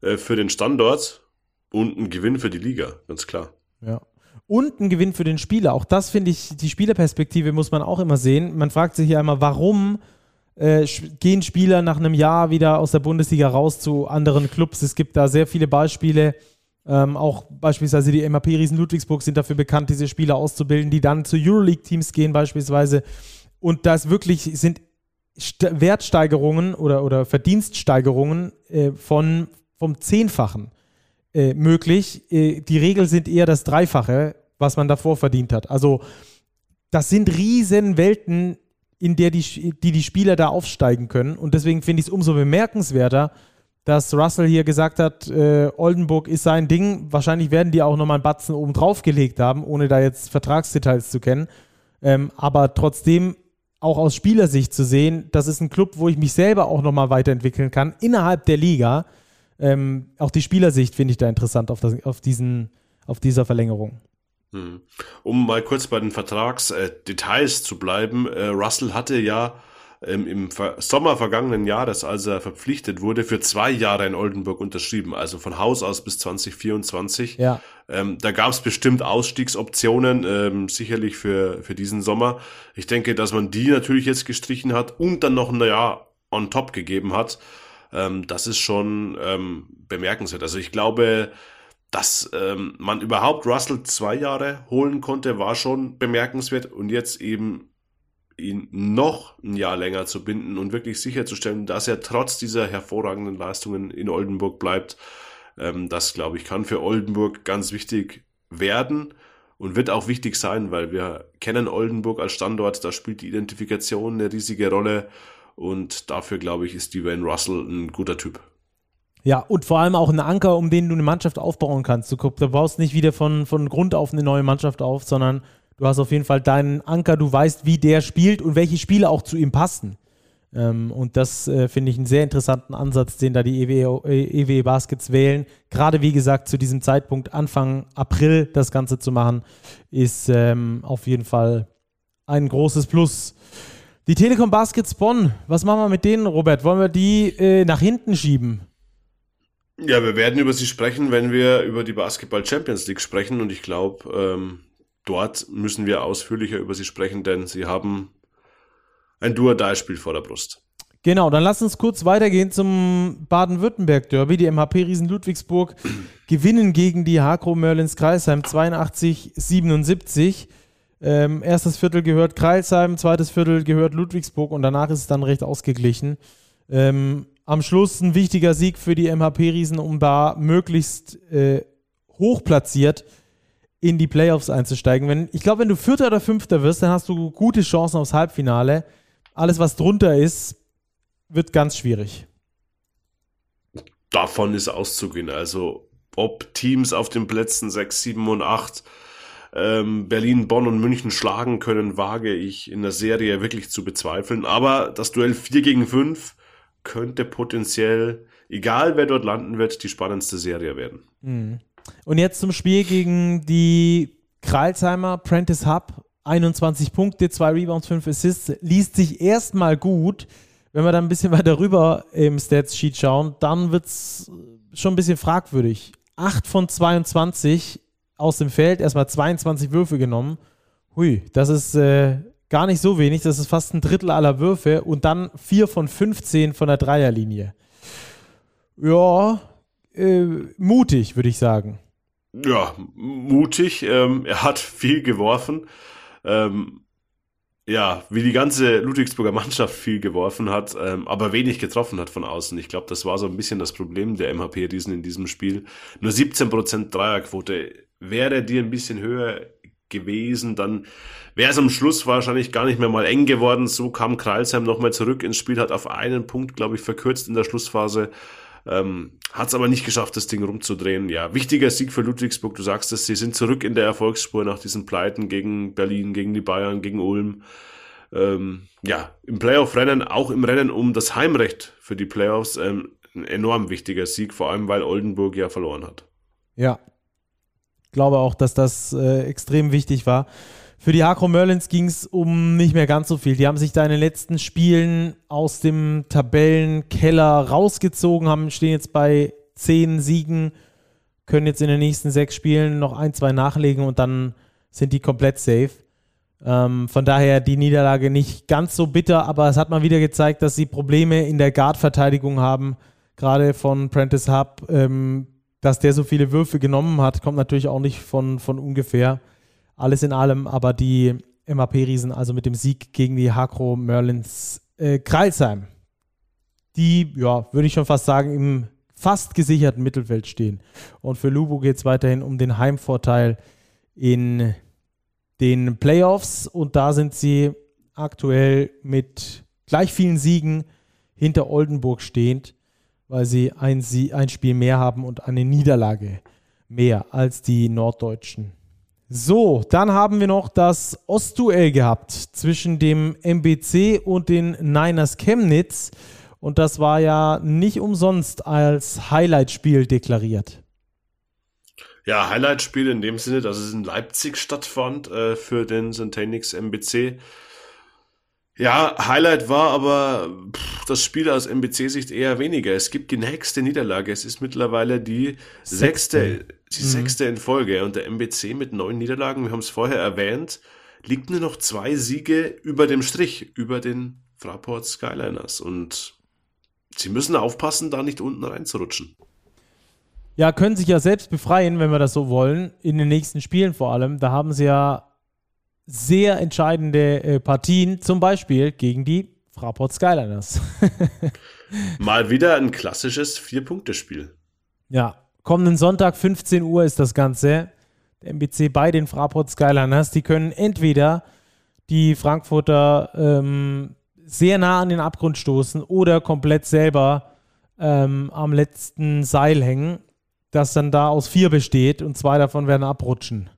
äh, für den Standort und ein Gewinn für die Liga, ganz klar. Ja und ein Gewinn für den Spieler. Auch das finde ich, die Spielerperspektive muss man auch immer sehen. Man fragt sich ja immer, warum äh, gehen Spieler nach einem Jahr wieder aus der Bundesliga raus zu anderen Clubs? Es gibt da sehr viele Beispiele. Ähm, auch beispielsweise die MAP Riesen Ludwigsburg sind dafür bekannt, diese Spieler auszubilden, die dann zu Euroleague-Teams gehen beispielsweise. Und das wirklich sind St Wertsteigerungen oder, oder Verdienststeigerungen äh, von, vom Zehnfachen äh, möglich. Äh, die Regel sind eher das Dreifache was man davor verdient hat. Also das sind riesen Welten, in der die, die, die Spieler da aufsteigen können. Und deswegen finde ich es umso bemerkenswerter, dass Russell hier gesagt hat, äh, Oldenburg ist sein Ding. Wahrscheinlich werden die auch nochmal einen Batzen oben drauf gelegt haben, ohne da jetzt Vertragsdetails zu kennen. Ähm, aber trotzdem auch aus Spielersicht zu sehen, das ist ein Club, wo ich mich selber auch nochmal weiterentwickeln kann, innerhalb der Liga. Ähm, auch die Spielersicht finde ich da interessant auf, das, auf, diesen, auf dieser Verlängerung. Hm. Um mal kurz bei den Vertragsdetails äh, zu bleiben, äh, Russell hatte ja ähm, im Sommer vergangenen Jahres, als er verpflichtet wurde, für zwei Jahre in Oldenburg unterschrieben, also von Haus aus bis 2024. Ja. Ähm, da gab es bestimmt Ausstiegsoptionen, ähm, sicherlich für, für diesen Sommer. Ich denke, dass man die natürlich jetzt gestrichen hat und dann noch ein Jahr on top gegeben hat. Ähm, das ist schon bemerkenswert. Also ich glaube, dass ähm, man überhaupt Russell zwei Jahre holen konnte, war schon bemerkenswert und jetzt eben ihn noch ein Jahr länger zu binden und wirklich sicherzustellen, dass er trotz dieser hervorragenden Leistungen in Oldenburg bleibt, ähm, das glaube ich kann für Oldenburg ganz wichtig werden und wird auch wichtig sein, weil wir kennen Oldenburg als Standort, da spielt die Identifikation eine riesige Rolle Und dafür, glaube ich, ist Dwayne Russell ein guter Typ. Ja, und vor allem auch ein Anker, um den du eine Mannschaft aufbauen kannst. Du, du baust nicht wieder von, von Grund auf eine neue Mannschaft auf, sondern du hast auf jeden Fall deinen Anker, du weißt, wie der spielt und welche Spiele auch zu ihm passen. Ähm, und das äh, finde ich einen sehr interessanten Ansatz, den da die EWE, EWE Baskets wählen. Gerade wie gesagt, zu diesem Zeitpunkt, Anfang April, das Ganze zu machen, ist ähm, auf jeden Fall ein großes Plus. Die Telekom Baskets Bonn, was machen wir mit denen, Robert? Wollen wir die äh, nach hinten schieben? Ja, wir werden über sie sprechen, wenn wir über die Basketball Champions League sprechen. Und ich glaube, ähm, dort müssen wir ausführlicher über sie sprechen, denn sie haben ein Duodai-Spiel vor der Brust. Genau, dann lass uns kurz weitergehen zum Baden-Württemberg-Derby. Die MHP Riesen Ludwigsburg gewinnen gegen die Hakro Merlins Kreisheim 82-77. Ähm, erstes Viertel gehört Kreisheim, zweites Viertel gehört Ludwigsburg und danach ist es dann recht ausgeglichen. Ähm, am Schluss ein wichtiger Sieg für die MHP-Riesen, um da möglichst äh, hoch platziert in die Playoffs einzusteigen. Wenn, ich glaube, wenn du Vierter oder Fünfter wirst, dann hast du gute Chancen aufs Halbfinale. Alles, was drunter ist, wird ganz schwierig. Davon ist auszugehen. Also, ob Teams auf den Plätzen 6, 7 und 8 ähm, Berlin, Bonn und München schlagen können, wage ich in der Serie wirklich zu bezweifeln. Aber das Duell 4 gegen 5 könnte potenziell, egal wer dort landen wird, die spannendste Serie werden. Mhm. Und jetzt zum Spiel gegen die Kralsheimer Prentice Hub 21 Punkte, 2 Rebounds, 5 Assists, liest sich erstmal gut. Wenn wir dann ein bisschen weiter rüber im Stats-Sheet schauen, dann wird es schon ein bisschen fragwürdig. 8 von 22 aus dem Feld, erstmal 22 Würfe genommen. Hui, das ist äh, gar nicht so wenig, das ist fast ein Drittel aller Würfe und dann 4 von 15 von der Dreierlinie. Ja, äh, mutig, würde ich sagen. Ja, mutig. Ähm, er hat viel geworfen ähm, ja, wie die ganze Ludwigsburger Mannschaft viel geworfen hat, ähm, aber wenig getroffen hat von außen. Ich glaube, das war so ein bisschen das Problem der MHP-Riesen in diesem Spiel. Nur 17% Dreierquote. Wäre die ein bisschen höher gewesen, dann wäre es am Schluss wahrscheinlich gar nicht mehr mal eng geworden. So kam Kreilsheim nochmal zurück ins Spiel, hat auf einen Punkt, glaube ich, verkürzt in der Schlussphase. Ähm, Hat es aber nicht geschafft, das Ding rumzudrehen. Ja, wichtiger Sieg für Ludwigsburg. Du sagst es, sie sind zurück in der Erfolgsspur nach diesen Pleiten gegen Berlin, gegen die Bayern, gegen Ulm. Ähm, ja, im Playoff-Rennen, auch im Rennen um das Heimrecht für die Playoffs, ähm, ein enorm wichtiger Sieg, vor allem weil Oldenburg ja verloren hat. Ja, ich glaube auch, dass das äh, extrem wichtig war. Für die Hakro Merlins ging es um nicht mehr ganz so viel. Die haben sich da in den letzten Spielen aus dem Tabellenkeller rausgezogen, haben, stehen jetzt bei zehn Siegen, können jetzt in den nächsten sechs Spielen noch ein, zwei nachlegen und dann sind die komplett safe. Ähm, von daher die Niederlage nicht ganz so bitter, aber es hat mal wieder gezeigt, dass sie Probleme in der Guard-Verteidigung haben. Gerade von Prentice Hub, ähm, dass der so viele Würfe genommen hat, kommt natürlich auch nicht von, von ungefähr. Alles in allem aber die MAP-Riesen, also mit dem Sieg gegen die Hakro Merlins äh, Kreilsheim, die, ja, würde ich schon fast sagen, im fast gesicherten Mittelfeld stehen. Und für Lubo geht es weiterhin um den Heimvorteil in den Playoffs. Und da sind sie aktuell mit gleich vielen Siegen hinter Oldenburg stehend, weil sie ein, ein Spiel mehr haben und eine Niederlage mehr als die Norddeutschen. So, dann haben wir noch das Ostduell gehabt zwischen dem MBC und den Niners Chemnitz. Und das war ja nicht umsonst als Highlight-Spiel deklariert. Ja, Highlight-Spiel in dem Sinne, dass es in Leipzig stattfand äh, für den Centenix MBC. Ja, Highlight war aber pff, das Spiel aus MBC-Sicht eher weniger. Es gibt die nächste Niederlage. Es ist mittlerweile die sechste, die mhm. sechste in Folge. Und der MBC mit neun Niederlagen, wir haben es vorher erwähnt, liegt nur noch zwei Siege über dem Strich, über den Fraport Skyliners. Und sie müssen aufpassen, da nicht unten reinzurutschen. Ja, können sich ja selbst befreien, wenn wir das so wollen, in den nächsten Spielen vor allem. Da haben sie ja sehr entscheidende äh, Partien, zum Beispiel gegen die Fraport Skyliners. Mal wieder ein klassisches Vier-Punkte-Spiel. Ja, kommenden Sonntag 15 Uhr ist das Ganze. Der MBC bei den Fraport Skyliners. Die können entweder die Frankfurter ähm, sehr nah an den Abgrund stoßen oder komplett selber ähm, am letzten Seil hängen, das dann da aus vier besteht und zwei davon werden abrutschen.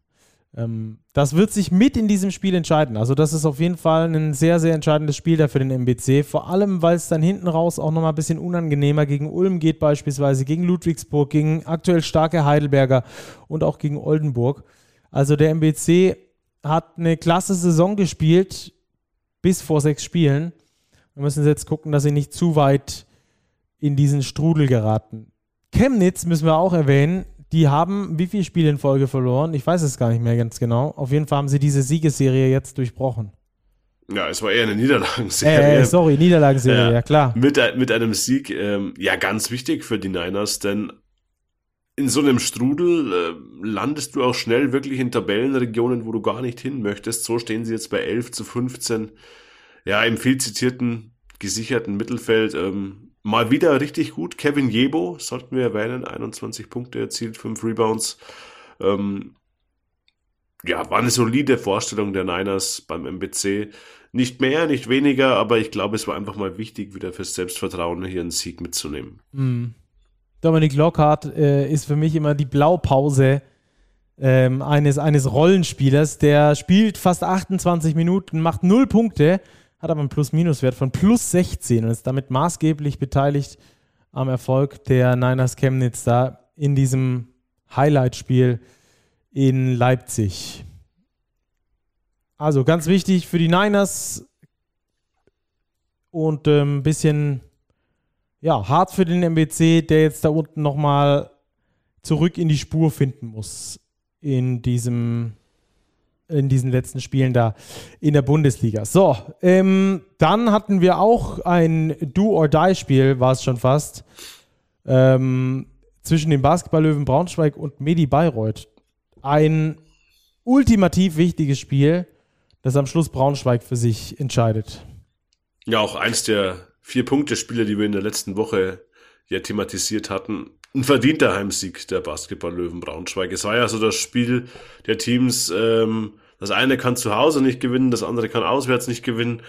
Ähm, das wird sich mit in diesem Spiel entscheiden. Also das ist auf jeden Fall ein sehr, sehr entscheidendes Spiel da für den MBC. Vor allem, weil es dann hinten raus auch nochmal ein bisschen unangenehmer gegen Ulm geht beispielsweise, gegen Ludwigsburg, gegen aktuell starke Heidelberger und auch gegen Oldenburg. Also der MBC hat eine klasse Saison gespielt bis vor sechs Spielen. Wir müssen jetzt gucken, dass sie nicht zu weit in diesen Strudel geraten. Chemnitz müssen wir auch erwähnen. Die haben wie viele Spiele in Folge verloren? Ich weiß es gar nicht mehr ganz genau. Auf jeden Fall haben sie diese Siegesserie jetzt durchbrochen. Ja, es war eher eine Niederlagenserie. Äh, sorry, Niederlagenserie, äh, ja klar. Mit, mit einem Sieg, ähm, ja, ganz wichtig für die Niners, denn in so einem Strudel äh, landest du auch schnell wirklich in Tabellenregionen, wo du gar nicht hin möchtest. So stehen sie jetzt bei 11 zu 15. Ja, im viel zitierten, gesicherten Mittelfeld. Ähm, mal wieder richtig gut. Kevin Jebo, sollten wir erwähnen, 21 Punkte erzielt, 5 Rebounds. Ähm, ja, war eine solide Vorstellung der Niners beim MBC. Nicht mehr, nicht weniger, aber ich glaube, es war einfach mal wichtig, wieder fürs Selbstvertrauen hier einen Sieg mitzunehmen. Mhm. Dominik Lockhart äh, ist für mich immer die Blaupause ähm, eines, eines Rollenspielers. Der spielt fast 28 Minuten, macht 0 Punkte, hat aber einen Plus-Minus-Wert von plus 16 und ist damit maßgeblich beteiligt am Erfolg der Niners Chemnitz da in diesem Highlight-Spiel in Leipzig. Also ganz wichtig für die Niners und ein ähm, bisschen ja, hart für den MBC, der jetzt da unten nochmal zurück in die Spur finden muss in diesem in diesen letzten Spielen da in der Bundesliga. So, ähm, dann hatten wir auch ein Do-or-Die-Spiel, war es schon fast, ähm, zwischen dem Basketballlöwen Braunschweig und Medi Bayreuth. Ein ultimativ wichtiges Spiel, das am Schluss Braunschweig für sich entscheidet. Ja, auch eins der vier Punkte-Spiele, die wir in der letzten Woche ja thematisiert hatten. Ein verdienter Heimsieg der Basketball-Löwen Braunschweig. Es war ja so das Spiel der Teams, ähm, das eine kann zu Hause nicht gewinnen, das andere kann auswärts nicht gewinnen.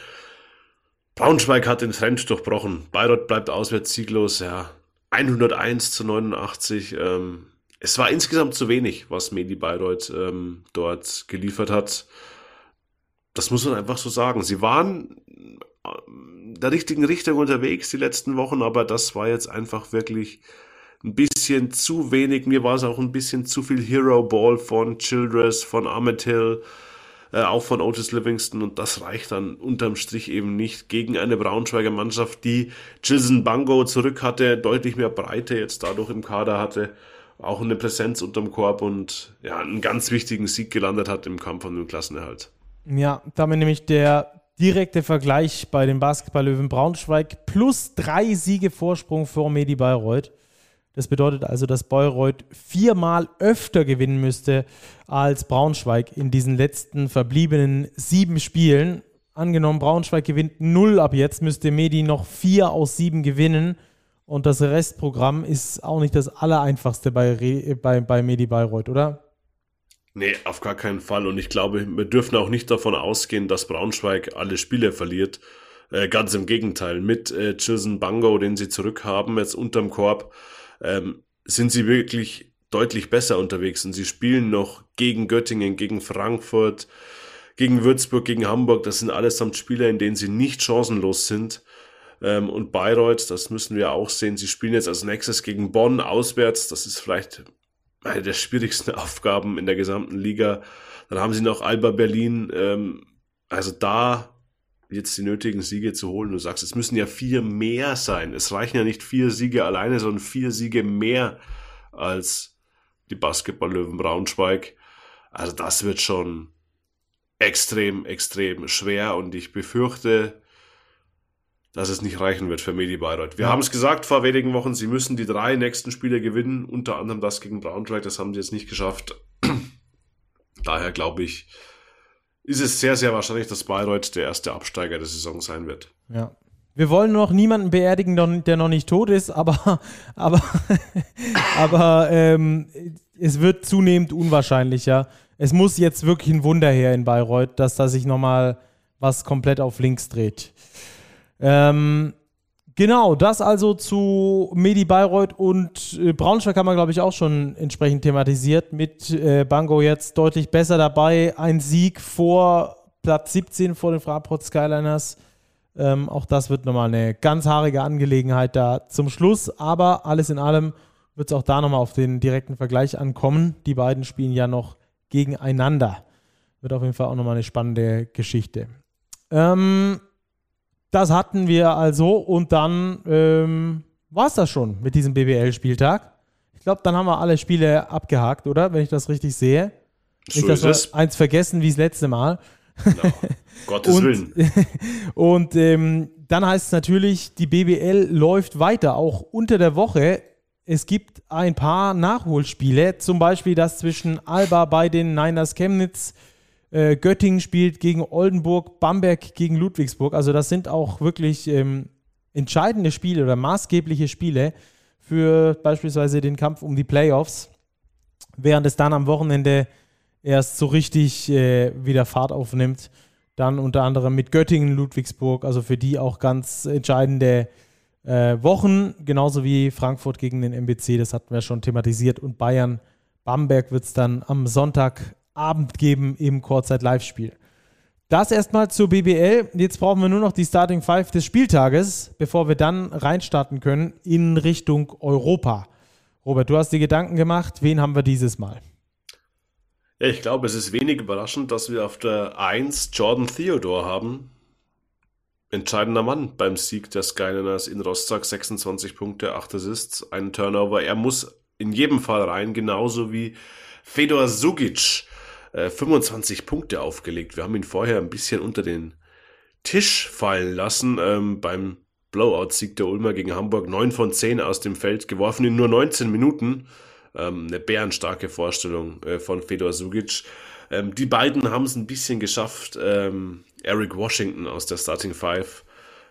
Braunschweig hat den Trend durchbrochen. Bayreuth bleibt auswärts sieglos, ja. 101 zu 89. Ähm, es war insgesamt zu wenig, was Medi Bayreuth ähm, dort geliefert hat. Das muss man einfach so sagen. Sie waren der richtigen Richtung unterwegs die letzten Wochen, aber das war jetzt einfach wirklich ein bisschen zu wenig. Mir war es auch ein bisschen zu viel Hero Ball von Childress, von Ahmed Hill, äh, auch von Otis Livingston und das reicht dann unterm Strich eben nicht gegen eine Braunschweiger Mannschaft, die Chilson Bango zurück hatte, deutlich mehr Breite jetzt dadurch im Kader hatte, auch eine Präsenz unterm Korb und ja, einen ganz wichtigen Sieg gelandet hat im Kampf um den Klassenerhalt. Ja, damit nämlich der direkte Vergleich bei den Basketballlöwen Braunschweig plus drei Siege Vorsprung vor Medi Bayreuth. Das bedeutet also, dass Bayreuth viermal öfter gewinnen müsste als Braunschweig in diesen letzten verbliebenen sieben Spielen. Angenommen, Braunschweig gewinnt null ab jetzt, müsste Medi noch vier aus sieben gewinnen. Und das Restprogramm ist auch nicht das allereinfachste bei, bei, bei Medi Bayreuth, oder? Nee, auf gar keinen Fall. Und ich glaube, wir dürfen auch nicht davon ausgehen, dass Braunschweig alle Spiele verliert. Äh, ganz im Gegenteil. Mit äh, Chilson Bango, den sie zurückhaben, jetzt unterm Korb, ähm, sind sie wirklich deutlich besser unterwegs. Und sie spielen noch gegen Göttingen, gegen Frankfurt, gegen Würzburg, gegen Hamburg. Das sind allesamt Spieler, in denen sie nicht chancenlos sind. Ähm, und Bayreuth, das müssen wir auch sehen. Sie spielen jetzt als nächstes gegen Bonn auswärts. Das ist vielleicht eine der schwierigsten Aufgaben in der gesamten Liga. Dann haben sie noch Alba Berlin. Ähm, also da jetzt die nötigen Siege zu holen. Du sagst, es müssen ja vier mehr sein. Es reichen ja nicht vier Siege alleine, sondern vier Siege mehr als die Basketball-Löwen Braunschweig. Also das wird schon extrem, extrem schwer und ich befürchte, dass es nicht reichen wird für Medi Bayreuth. Wir ja. haben es gesagt vor wenigen Wochen, sie müssen die drei nächsten Spiele gewinnen, unter anderem das gegen Braunschweig, das haben sie jetzt nicht geschafft. Daher glaube ich, ist es sehr, sehr wahrscheinlich, dass Bayreuth der erste Absteiger der Saison sein wird. Ja. Wir wollen noch niemanden beerdigen, der noch nicht tot ist, aber, aber, aber ähm, es wird zunehmend unwahrscheinlicher. Es muss jetzt wirklich ein Wunder her in Bayreuth, dass da sich nochmal was komplett auf links dreht. Ähm, genau, das also zu Medi Bayreuth und äh, Braunschweig haben wir, glaube ich, auch schon entsprechend thematisiert. Mit äh, Bango jetzt deutlich besser dabei. Ein Sieg vor Platz 17 vor den Fraport Skyliners. Ähm, auch das wird nochmal eine ganz haarige Angelegenheit da zum Schluss. Aber alles in allem wird es auch da nochmal auf den direkten Vergleich ankommen. Die beiden spielen ja noch gegeneinander. Wird auf jeden Fall auch nochmal eine spannende Geschichte. Ähm, das hatten wir also und dann ähm, war es das schon mit diesem BBL-Spieltag. Ich glaube, dann haben wir alle Spiele abgehakt, oder? Wenn ich das richtig sehe. So Nicht, dass wir eins vergessen wie das letzte Mal. No, Gottes und, Willen. und ähm, dann heißt es natürlich, die BBL läuft weiter, auch unter der Woche. Es gibt ein paar Nachholspiele, zum Beispiel das zwischen Alba bei den Niners Chemnitz, äh, Göttingen spielt gegen Oldenburg, Bamberg gegen Ludwigsburg. Also das sind auch wirklich ähm, entscheidende Spiele oder maßgebliche Spiele für beispielsweise den Kampf um die Playoffs, während es dann am Wochenende erst so richtig äh, wieder Fahrt aufnimmt. Dann unter anderem mit Göttingen, Ludwigsburg, also für die auch ganz entscheidende äh, Wochen, genauso wie Frankfurt gegen den MBC, das hatten wir schon thematisiert. Und Bayern, Bamberg wird es dann am Sonntagabend geben im Kurzzeit-Live-Spiel. Das erstmal zur BBL. Jetzt brauchen wir nur noch die Starting Five des Spieltages, bevor wir dann reinstarten können in Richtung Europa. Robert, du hast dir Gedanken gemacht. Wen haben wir dieses Mal? Ja, ich glaube, es ist wenig überraschend, dass wir auf der 1 Jordan Theodore haben. Entscheidender Mann beim Sieg der Skyliners in Rostock. 26 Punkte, 8 Assists, ein Turnover. Er muss in jedem Fall rein, genauso wie Fedor Sugic. 25 äh, Punkte aufgelegt. Wir haben ihn vorher ein bisschen unter den Tisch fallen lassen ähm, beim Blowout-Sieg der Ulmer gegen Hamburg. 9 von 10 aus dem Feld geworfen in nur 19 Minuten ähm, eine bärenstarke Vorstellung äh, von Fedor Sugic. Ähm, die beiden haben es ein bisschen geschafft, ähm, Eric Washington aus der Starting Five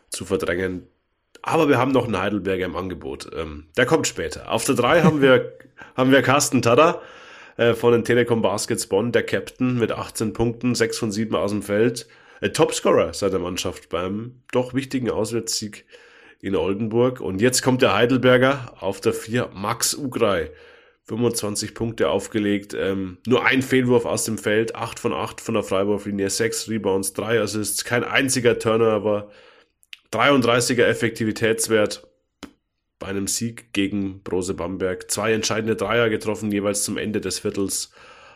zu verdrängen. Aber wir haben noch einen Heidelberger im Angebot. Ähm, der kommt später. Auf der 3 haben wir, haben wir Carsten Tada äh, von den Telekom Baskets Bonn, der Captain mit 18 Punkten, 6 von 7 aus dem Feld. Äh, Topscorer seiner Mannschaft beim doch wichtigen Auswärtssieg in Oldenburg. Und jetzt kommt der Heidelberger auf der 4, Max Ugrei 25 Punkte aufgelegt, ähm, nur ein Fehlwurf aus dem Feld, 8 von 8 von der Freiwurflinie, 6 Rebounds, 3 Assists, kein einziger Turnover, 33er Effektivitätswert bei einem Sieg gegen Brose Bamberg, zwei entscheidende Dreier getroffen, jeweils zum Ende des Viertels.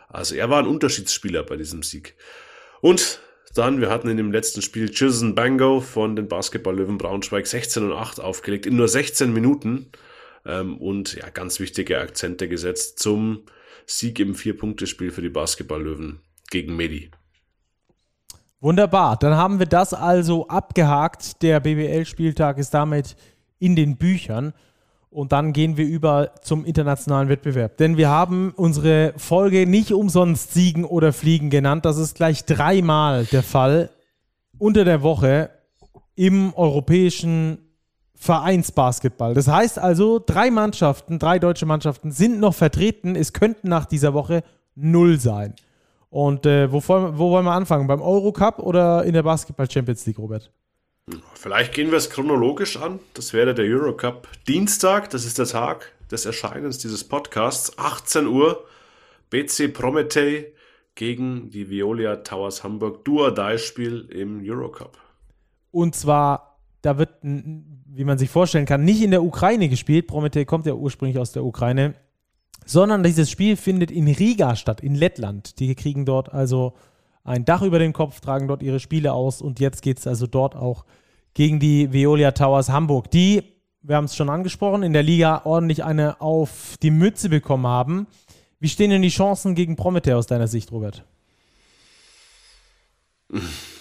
Also er war ein Unterschiedsspieler bei diesem Sieg. Und dann, wir hatten in dem letzten Spiel Chilson Bango von den Basketball-Löwen Braunschweig 16 und 8 aufgelegt in nur 16 Minuten ähm, und ja, ganz wichtige Akzente gesetzt zum Sieg im Vier-Punkte-Spiel für die Basketball-Löwen gegen Medi. Wunderbar, dann haben wir das also abgehakt. Der BBL-Spieltag ist damit in den Büchern. Und dann gehen wir über zum internationalen Wettbewerb. Denn wir haben unsere Folge nicht umsonst Siegen oder Fliegen genannt. Das ist gleich dreimal der Fall unter der Woche im europäischen Vereinsbasketball. Das heißt also, drei Mannschaften, drei deutsche Mannschaften sind noch vertreten. Es könnten nach dieser Woche null sein. Und äh, wo, wo, wollen wir anfangen? Beim Eurocup oder in der Basketball Champions League, Robert? Vielleicht gehen wir es chronologisch an. Das wäre der Eurocup Dienstag. Das ist der Tag des Erscheinens dieses Podcasts. 18 Uhr. BC Prometei gegen die Violia Towers Hamburg. Duo-Die-Spiel im Eurocup. Und zwar, da wird wie man sich vorstellen kann, nicht in der Ukraine gespielt. Prometei kommt ja ursprünglich aus der Ukraine, sondern dieses Spiel findet in Riga statt, in Lettland. Die kriegen dort also ein Dach über den Kopf, tragen dort ihre Spiele aus und jetzt geht es also dort auch gegen die Veolia Towers Hamburg, die, wir haben es schon angesprochen, in der Liga ordentlich eine auf die Mütze bekommen haben. Wie stehen denn die Chancen gegen Prometei aus deiner Sicht, Robert?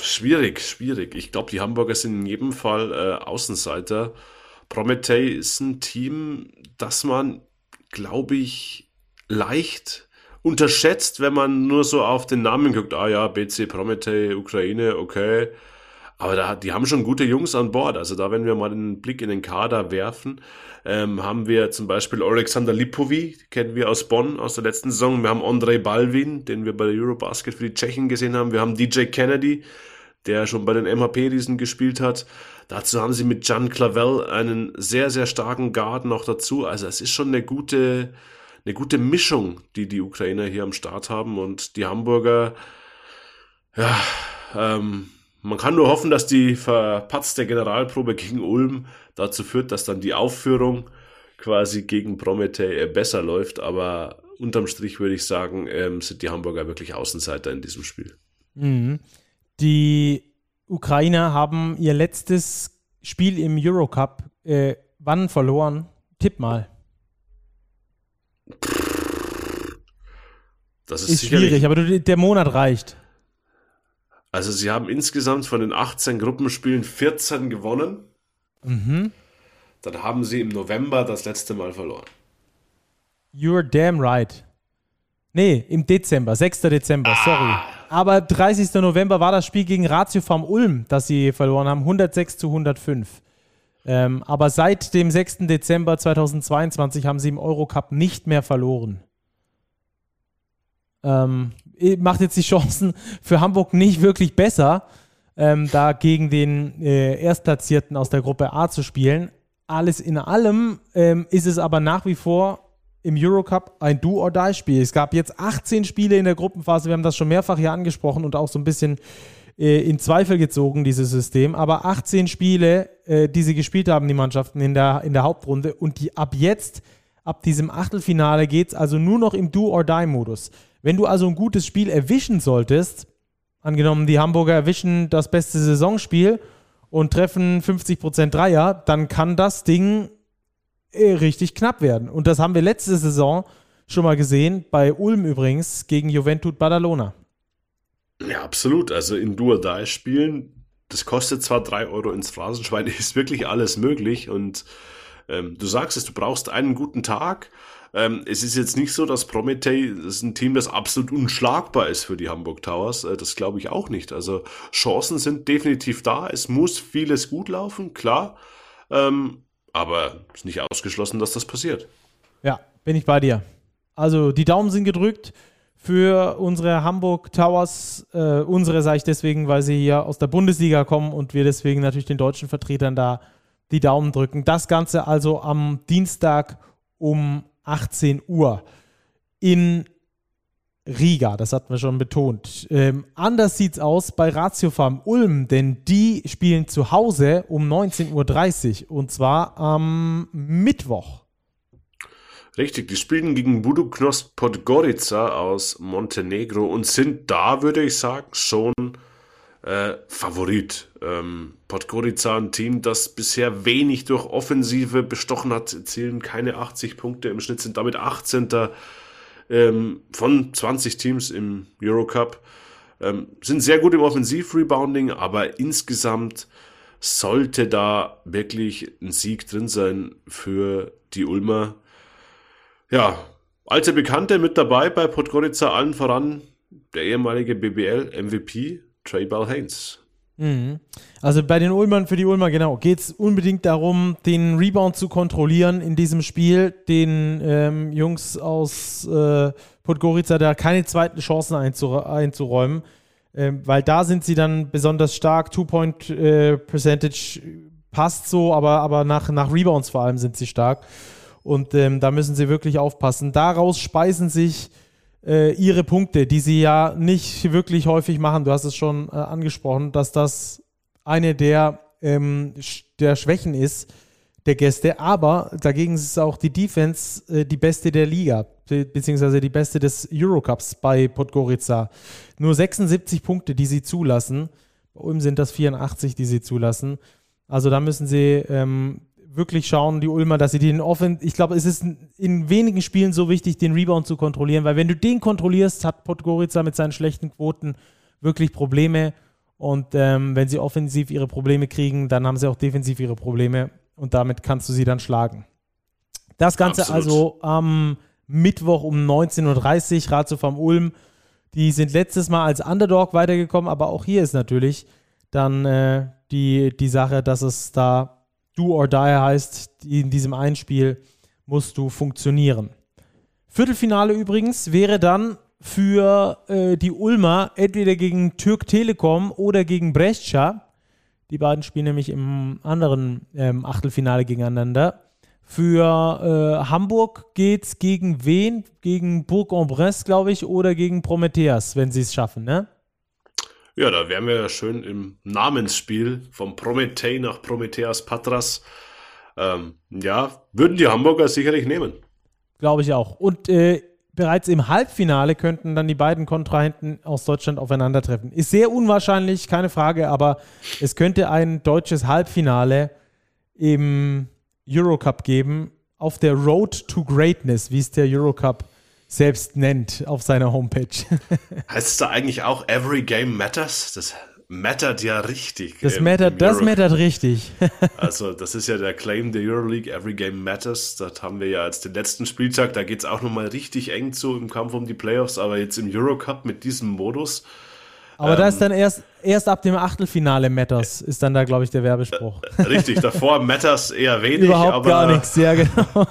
Schwierig, schwierig. Ich glaube, die Hamburger sind in jedem Fall äh, Außenseiter. Prometei ist ein Team, das man, glaube ich, leicht unterschätzt, wenn man nur so auf den Namen guckt. Ah ja, BC Prometei, Ukraine, okay. Aber da, die haben schon gute Jungs an Bord. Also da, wenn wir mal einen Blick in den Kader werfen, ähm, haben wir zum Beispiel Alexander Lipovi, kennen wir aus Bonn aus der letzten Saison. Wir haben Andrei Balvin, den wir bei der Eurobasket für die Tschechen gesehen haben. Wir haben DJ Kennedy, der schon bei den MHP-Riesen gespielt hat. Dazu haben sie mit Jan Clavel einen sehr, sehr starken Guard noch dazu. Also es ist schon eine gute, eine gute Mischung, die die Ukrainer hier am Start haben. Und die Hamburger, ja, ähm, man kann nur hoffen, dass die verpatzte Generalprobe gegen Ulm dazu führt, dass dann die Aufführung quasi gegen Prometei besser läuft. Aber unterm Strich würde ich sagen, ähm, sind die Hamburger wirklich Außenseiter in diesem Spiel. Mhm. Die Ukrainer haben ihr letztes Spiel im Eurocup äh, wann verloren? Tipp mal. Das ist, ist schwierig, aber der Monat reicht. Also sie haben insgesamt von den 18 Gruppenspielen 14 gewonnen. Mhm. Dann haben sie im November das letzte Mal verloren. You're damn right. Nee, im Dezember, 6. Dezember, ah. sorry. Aber 30. November war das Spiel gegen Ratio Farm Ulm, das sie verloren haben, 106 zu 105. Ähm, aber seit dem 6. Dezember 2022 haben sie im Eurocup nicht mehr verloren. Ähm, macht jetzt die Chancen für Hamburg nicht wirklich besser, ähm, da gegen den äh, Erstplatzierten aus der Gruppe A zu spielen. Alles in allem ähm, ist es aber nach wie vor im Eurocup ein Do-or-Die-Spiel. Es gab jetzt 18 Spiele in der Gruppenphase. Wir haben das schon mehrfach hier angesprochen und auch so ein bisschen äh, in Zweifel gezogen, dieses System. Aber 18 Spiele, äh, die sie gespielt haben, die Mannschaften in der, in der Hauptrunde. Und die ab jetzt, ab diesem Achtelfinale, geht es also nur noch im Do-or-Die-Modus. Wenn du also ein gutes Spiel erwischen solltest, angenommen, die Hamburger erwischen das beste Saisonspiel und treffen 50% Dreier, dann kann das Ding äh, richtig knapp werden. Und das haben wir letzte Saison schon mal gesehen, bei Ulm übrigens, gegen Juventud Badalona. Ja, absolut. Also in Dual Die spielen, das kostet zwar drei Euro ins Phrasenschwein, ist wirklich alles möglich. Und ähm, du sagst es, du brauchst einen guten Tag. Ähm, es ist jetzt nicht so, dass Prometei das ein Team, das absolut unschlagbar ist für die Hamburg Towers. Äh, das glaube ich auch nicht. Also Chancen sind definitiv da. Es muss vieles gut laufen, klar. Ähm, aber es ist nicht ausgeschlossen, dass das passiert. Ja, bin ich bei dir. Also die Daumen sind gedrückt für unsere Hamburg Towers. Äh, unsere sage ich deswegen, weil sie hier aus der Bundesliga kommen und wir deswegen natürlich den deutschen Vertretern da die Daumen drücken. Das Ganze also am Dienstag um 18 Uhr in Riga, das hatten wir schon betont. Ähm, anders es aus bei Ratio Farm Ulm, denn die spielen zu Hause um 19.30 Uhr und zwar am Mittwoch. Richtig, die spielen gegen Buduknost Podgorica aus Montenegro und sind da, würde ich sagen, schon äh, Favorit. Ähm, Podgorica, ein Team, das bisher wenig durch Offensive bestochen hat, zählen keine 80 Punkte im Schnitt, sind damit 18 ähm, von 20 Teams im Eurocup. Ähm, sind sehr gut im Offensiv-Rebounding, aber insgesamt sollte da wirklich ein Sieg drin sein für die Ulmer. Ja, alte Bekannte mit dabei bei Podgorica, allen voran der ehemalige BBL-MVP Trey Bell Haynes. Mhm. Also bei den Ulmern, für die Ulmer, genau, geht es unbedingt darum, den Rebound zu kontrollieren in diesem Spiel, den ähm, Jungs aus äh, Podgorica da keine zweiten Chancen einzuräumen, ähm, weil da sind sie dann besonders stark. Two-Point-Percentage äh, passt so, aber, aber nach, nach Rebounds vor allem sind sie stark. Und ähm, da müssen sie wirklich aufpassen. Daraus speisen sich äh, ihre Punkte, die sie ja nicht wirklich häufig machen. Du hast es schon äh, angesprochen, dass das eine der, ähm, der Schwächen ist der Gäste. Aber dagegen ist auch die Defense äh, die beste der Liga, beziehungsweise die beste des Eurocups bei Podgorica. Nur 76 Punkte, die sie zulassen. Bei Ulm sind das 84, die sie zulassen. Also da müssen sie ähm, wirklich schauen, die Ulmer, dass sie den Offen. Ich glaube, es ist in wenigen Spielen so wichtig, den Rebound zu kontrollieren, weil wenn du den kontrollierst, hat Podgorica mit seinen schlechten Quoten wirklich Probleme. Und ähm, wenn sie offensiv ihre Probleme kriegen, dann haben sie auch defensiv ihre Probleme und damit kannst du sie dann schlagen. Das Ganze Absolut. also am Mittwoch um 19.30 Uhr, Ratio vom Ulm. Die sind letztes Mal als Underdog weitergekommen, aber auch hier ist natürlich dann äh, die, die Sache, dass es da Do or Die heißt, in diesem Einspiel musst du funktionieren. Viertelfinale übrigens wäre dann für äh, die Ulmer, entweder gegen Türk Telekom oder gegen Brescia. Die beiden spielen nämlich im anderen ähm, Achtelfinale gegeneinander. Für äh, Hamburg geht es gegen wen? Gegen Bourg-en-Bresse, glaube ich, oder gegen Prometheas, wenn sie es schaffen, ne? Ja, da wären wir ja schön im Namensspiel vom Promethei nach Prometheas Patras. Ähm, ja, würden die Hamburger sicherlich nehmen. Glaube ich auch. Und äh, bereits im Halbfinale könnten dann die beiden Kontrahenten aus Deutschland aufeinandertreffen. Ist sehr unwahrscheinlich, keine Frage, aber es könnte ein deutsches Halbfinale im Eurocup geben, auf der Road to Greatness, wie es der Eurocup selbst nennt auf seiner Homepage. heißt es da eigentlich auch Every Game Matters? Das mattert ja richtig. Das, mattert, das mattert richtig. also, das ist ja der Claim der Euroleague, Every Game Matters. Das haben wir ja als den letzten Spieltag. Da geht es auch nochmal richtig eng zu im Kampf um die Playoffs. Aber jetzt im Eurocup mit diesem Modus. Aber ähm, da ist dann erst, erst ab dem Achtelfinale Matters, ist dann da, glaube ich, der Werbespruch. Richtig, davor Matters eher wenig. Überhaupt aber, gar nichts, ja, genau.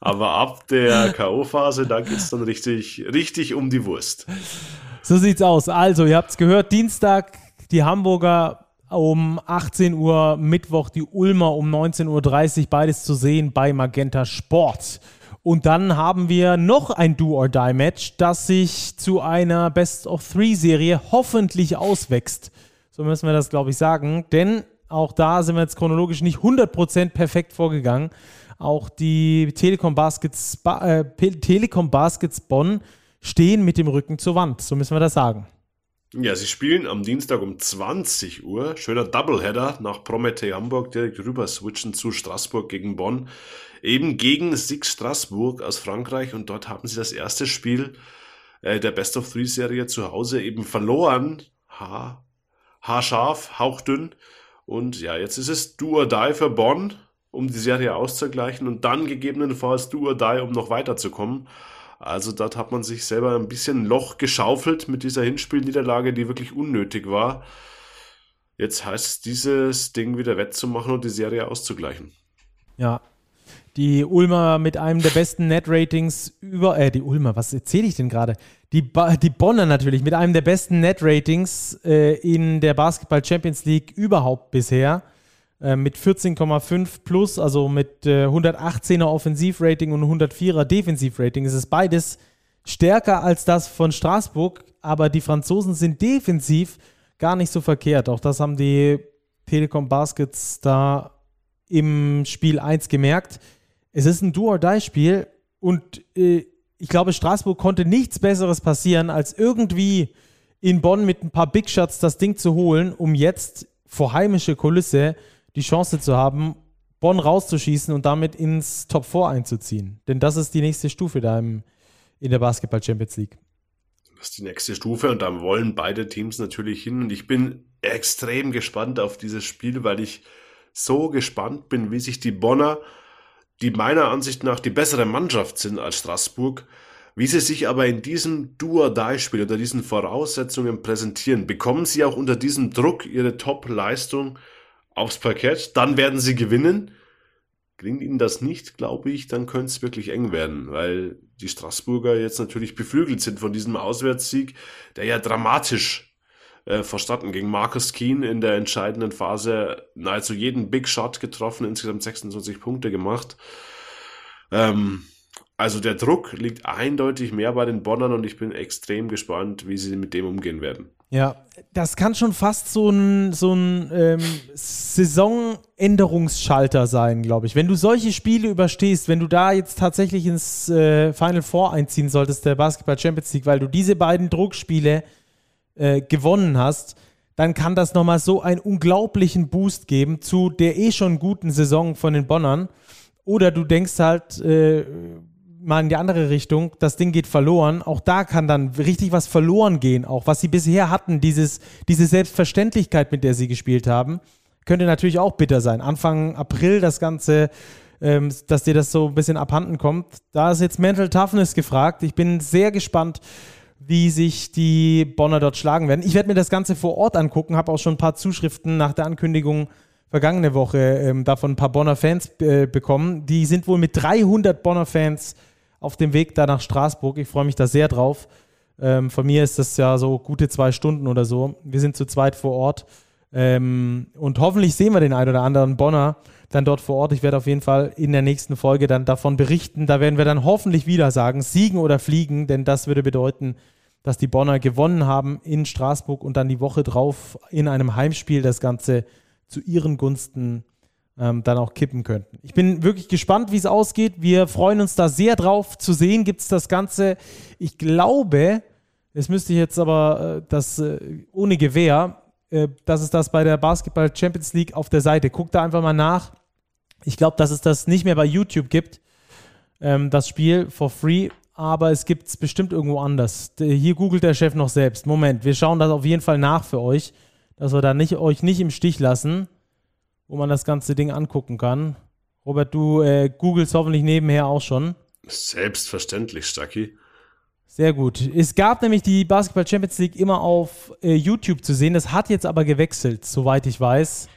Aber ab der K.O.-Phase, da geht es dann richtig, richtig um die Wurst. So sieht's aus. Also, ihr habt es gehört, Dienstag die Hamburger um 18 Uhr, Mittwoch die Ulmer um 19.30 Uhr, beides zu sehen bei Magenta Sport. Und dann haben wir noch ein Do-or-Die-Match, das sich zu einer Best-of-Three-Serie hoffentlich auswächst. So müssen wir das, glaube ich, sagen. Denn auch da sind wir jetzt chronologisch nicht 100% perfekt vorgegangen. Auch die Telekom Baskets, äh, Telekom Baskets Bonn stehen mit dem Rücken zur Wand. So müssen wir das sagen. Ja, sie spielen am Dienstag um 20 Uhr. Schöner Doubleheader nach Promethe Hamburg direkt rüber switchen zu Straßburg gegen Bonn. Eben gegen Six Straßburg aus Frankreich und dort haben sie das erste Spiel äh, der Best of Three Serie zu Hause eben verloren. Ha, haarscharf, hauchdünn. Und ja, jetzt ist es Do or Die für Bonn, um die Serie auszugleichen und dann gegebenenfalls Do or Die, um noch weiterzukommen. Also dort hat man sich selber ein bisschen Loch geschaufelt mit dieser Hinspielniederlage, die wirklich unnötig war. Jetzt heißt es, dieses Ding wieder wettzumachen und die Serie auszugleichen. Ja, die Ulmer mit einem der besten Net-Ratings über, äh, die Ulmer, was erzähle ich denn gerade? Die, die Bonner natürlich mit einem der besten Net-Ratings äh, in der Basketball Champions League überhaupt bisher. Äh, mit 14,5 plus, also mit äh, 118er Offensivrating und 104er Defensivrating. Es ist beides stärker als das von Straßburg, aber die Franzosen sind defensiv gar nicht so verkehrt. Auch das haben die Telekom Baskets da im Spiel 1 gemerkt. Es ist ein Do-or-Die-Spiel und äh, ich glaube, Straßburg konnte nichts Besseres passieren, als irgendwie in Bonn mit ein paar Big Shots das Ding zu holen, um jetzt vor heimische Kulisse die Chance zu haben, Bonn rauszuschießen und damit ins Top 4 einzuziehen. Denn das ist die nächste Stufe da im, in der Basketball Champions League. Das ist die nächste Stufe und da wollen beide Teams natürlich hin. Und ich bin extrem gespannt auf dieses Spiel, weil ich so gespannt bin, wie sich die Bonner, die meiner Ansicht nach die bessere Mannschaft sind als Straßburg, wie sie sich aber in diesem Do-or-Die-Spiel unter diesen Voraussetzungen präsentieren. Bekommen sie auch unter diesem Druck ihre Top-Leistung aufs Parkett, dann werden sie gewinnen. Gelingt ihnen das nicht, glaube ich, dann könnte es wirklich eng werden, weil die Straßburger jetzt natürlich beflügelt sind von diesem Auswärtssieg, der ja dramatisch äh, verstanden gegen Marcus Keen in der entscheidenden Phase nahezu jeden Big Shot getroffen, insgesamt 26 Punkte gemacht. Ähm, also der Druck liegt eindeutig mehr bei den Bonnern und ich bin extrem gespannt, wie sie mit dem umgehen werden. Ja, das kann schon fast so ein, so ein ähm, Saisonänderungsschalter sein, glaube ich. Wenn du solche Spiele überstehst, wenn du da jetzt tatsächlich ins äh, Final Four einziehen solltest, der Basketball Champions League, weil du diese beiden Druckspiele äh, gewonnen hast, dann kann das nochmal so einen unglaublichen Boost geben zu der eh schon guten Saison von den Bonnern. Oder du denkst halt, äh, mal in die andere Richtung, das Ding geht verloren. Auch da kann dann richtig was verloren gehen. Auch was sie bisher hatten, dieses, diese Selbstverständlichkeit, mit der sie gespielt haben, könnte natürlich auch bitter sein. Anfang April das Ganze, ähm, dass dir das so ein bisschen abhanden kommt. Da ist jetzt Mental Toughness gefragt. Ich bin sehr gespannt, wie sich die Bonner dort schlagen werden. Ich werde mir das Ganze vor Ort angucken, habe auch schon ein paar Zuschriften nach der Ankündigung vergangene Woche ähm, davon ein paar Bonner Fans äh, bekommen. Die sind wohl mit 300 Bonner Fans auf dem Weg da nach Straßburg. Ich freue mich da sehr drauf. Ähm, von mir ist das ja so gute zwei Stunden oder so. Wir sind zu zweit vor Ort. Ähm, und hoffentlich sehen wir den einen oder anderen Bonner dann dort vor Ort. Ich werde auf jeden Fall in der nächsten Folge dann davon berichten. Da werden wir dann hoffentlich wieder sagen, siegen oder fliegen, denn das würde bedeuten, dass die Bonner gewonnen haben in Straßburg und dann die Woche drauf in einem Heimspiel das Ganze zu ihren Gunsten ähm, dann auch kippen könnten. Ich bin wirklich gespannt, wie es ausgeht. Wir freuen uns da sehr drauf zu sehen. Gibt es das Ganze, ich glaube, es müsste ich jetzt aber äh, das äh, ohne Gewehr, äh, dass es das bei der Basketball Champions League auf der Seite. Guckt da einfach mal nach. Ich glaube, dass es das nicht mehr bei YouTube gibt, ähm, das Spiel for free, aber es gibt es bestimmt irgendwo anders. Hier googelt der Chef noch selbst. Moment, wir schauen das auf jeden Fall nach für euch, dass wir da nicht, euch nicht im Stich lassen wo man das ganze Ding angucken kann. Robert, du äh, googelst hoffentlich nebenher auch schon. Selbstverständlich, Stucky. Sehr gut. Es gab nämlich die Basketball Champions League immer auf äh, YouTube zu sehen. Das hat jetzt aber gewechselt, soweit ich weiß,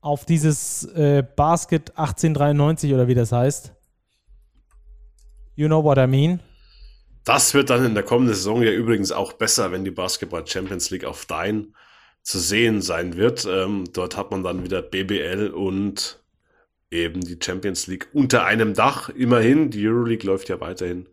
auf dieses äh, Basket 1893 oder wie das heißt. You know what I mean? Das wird dann in der kommenden Saison ja übrigens auch besser, wenn die Basketball Champions League auf dein zu sehen sein wird. Ähm, dort hat man dann wieder BBL und eben die Champions League unter einem Dach. Immerhin, die Euroleague läuft ja weiterhin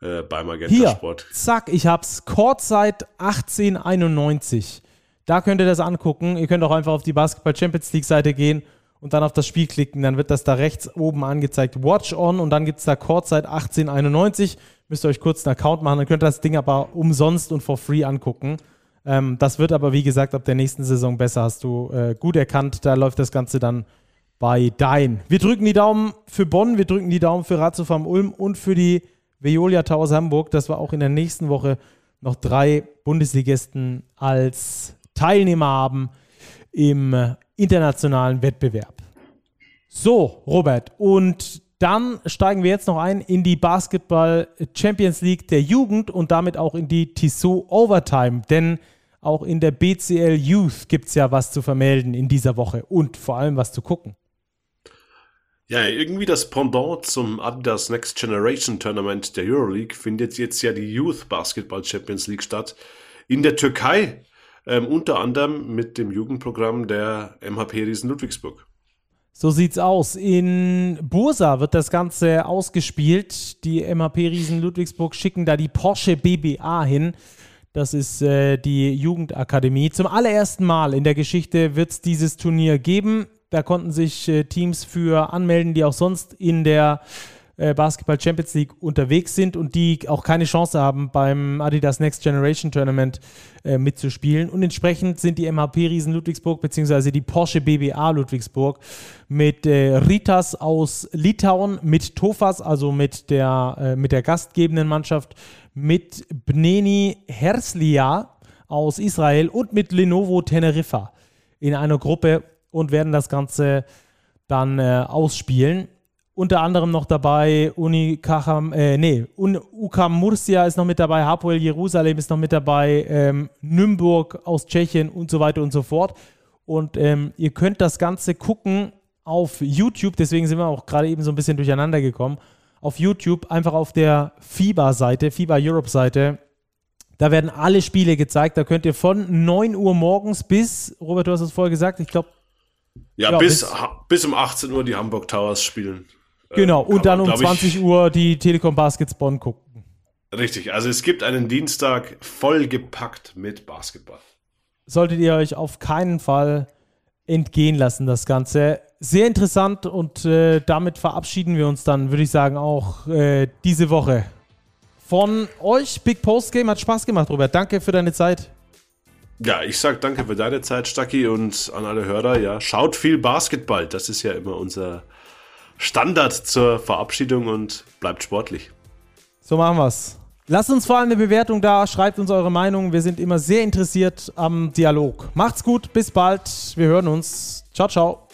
äh, beim Magenta Hier, Sport. Zack, ich hab's. Courtside 1891. Da könnt ihr das angucken. Ihr könnt auch einfach auf die Basketball Champions League Seite gehen und dann auf das Spiel klicken. Dann wird das da rechts oben angezeigt. Watch on und dann gibt es da Courtside 1891. Müsst ihr euch kurz einen Account machen. Dann könnt ihr das Ding aber umsonst und for free angucken. Ähm, das wird aber, wie gesagt, ab der nächsten Saison besser, hast du äh, gut erkannt. Da läuft das Ganze dann bei Dein. Wir drücken die Daumen für Bonn, wir drücken die Daumen für Ratiofarm Ulm und für die Veolia Towers Hamburg, dass wir auch in der nächsten Woche noch drei Bundesligisten als Teilnehmer haben im internationalen Wettbewerb. So, Robert, und dann steigen wir jetzt noch ein in die Basketball Champions League der Jugend und damit auch in die Tissot Overtime. Denn auch in der BCL Youth gibt es ja was zu vermelden in dieser Woche und vor allem was zu gucken. Ja, irgendwie das Pendant zum Adidas Next Generation Tournament der Euroleague findet jetzt ja die Youth Basketball Champions League statt in der Türkei, ähm, unter anderem mit dem Jugendprogramm der MHP Riesen Ludwigsburg. So sieht's aus. In Bursa wird das Ganze ausgespielt. Die MHP-Riesen Ludwigsburg schicken da die Porsche BBA hin. Das ist äh, die Jugendakademie. Zum allerersten Mal in der Geschichte wird es dieses Turnier geben. Da konnten sich äh, Teams für anmelden, die auch sonst in der äh, Basketball Champions League unterwegs sind und die auch keine Chance haben, beim Adidas Next Generation Tournament äh, mitzuspielen. Und entsprechend sind die MHP-Riesen Ludwigsburg bzw. die Porsche BBA Ludwigsburg mit äh, Ritas aus Litauen, mit Tofas, also mit der, äh, mit der gastgebenden Mannschaft, mit Bneni Herslia aus Israel und mit Lenovo Teneriffa in einer Gruppe und werden das Ganze dann äh, ausspielen. Unter anderem noch dabei Uni Kacham, äh, nee, UKAM Murcia ist noch mit dabei, Hapoel Jerusalem ist noch mit dabei, ähm, Nürnberg aus Tschechien und so weiter und so fort. Und ähm, ihr könnt das Ganze gucken auf YouTube, deswegen sind wir auch gerade eben so ein bisschen durcheinander gekommen. Auf YouTube, einfach auf der FIBA-Seite, FIBA Europe-Seite. Da werden alle Spiele gezeigt. Da könnt ihr von 9 Uhr morgens bis, Robert, du hast es vorher gesagt, ich glaube. Ja, ja, bis, bis, bis um 18 Uhr die Hamburg Towers spielen. Genau, und dann um 20 ich, Uhr die Telekom Baskets Bonn gucken. Richtig, also es gibt einen Dienstag vollgepackt mit Basketball. Solltet ihr euch auf keinen Fall entgehen lassen, das Ganze. Sehr interessant und äh, damit verabschieden wir uns dann, würde ich sagen, auch äh, diese Woche. Von euch, Big Post Game, hat Spaß gemacht, Robert. Danke für deine Zeit. Ja, ich sag danke für deine Zeit, Stacki, und an alle Hörer, ja, schaut viel Basketball. Das ist ja immer unser Standard zur Verabschiedung und bleibt sportlich. So machen wir's. Lasst uns vor allem eine Bewertung da, schreibt uns eure Meinung. Wir sind immer sehr interessiert am Dialog. Macht's gut, bis bald. Wir hören uns. Ciao, ciao.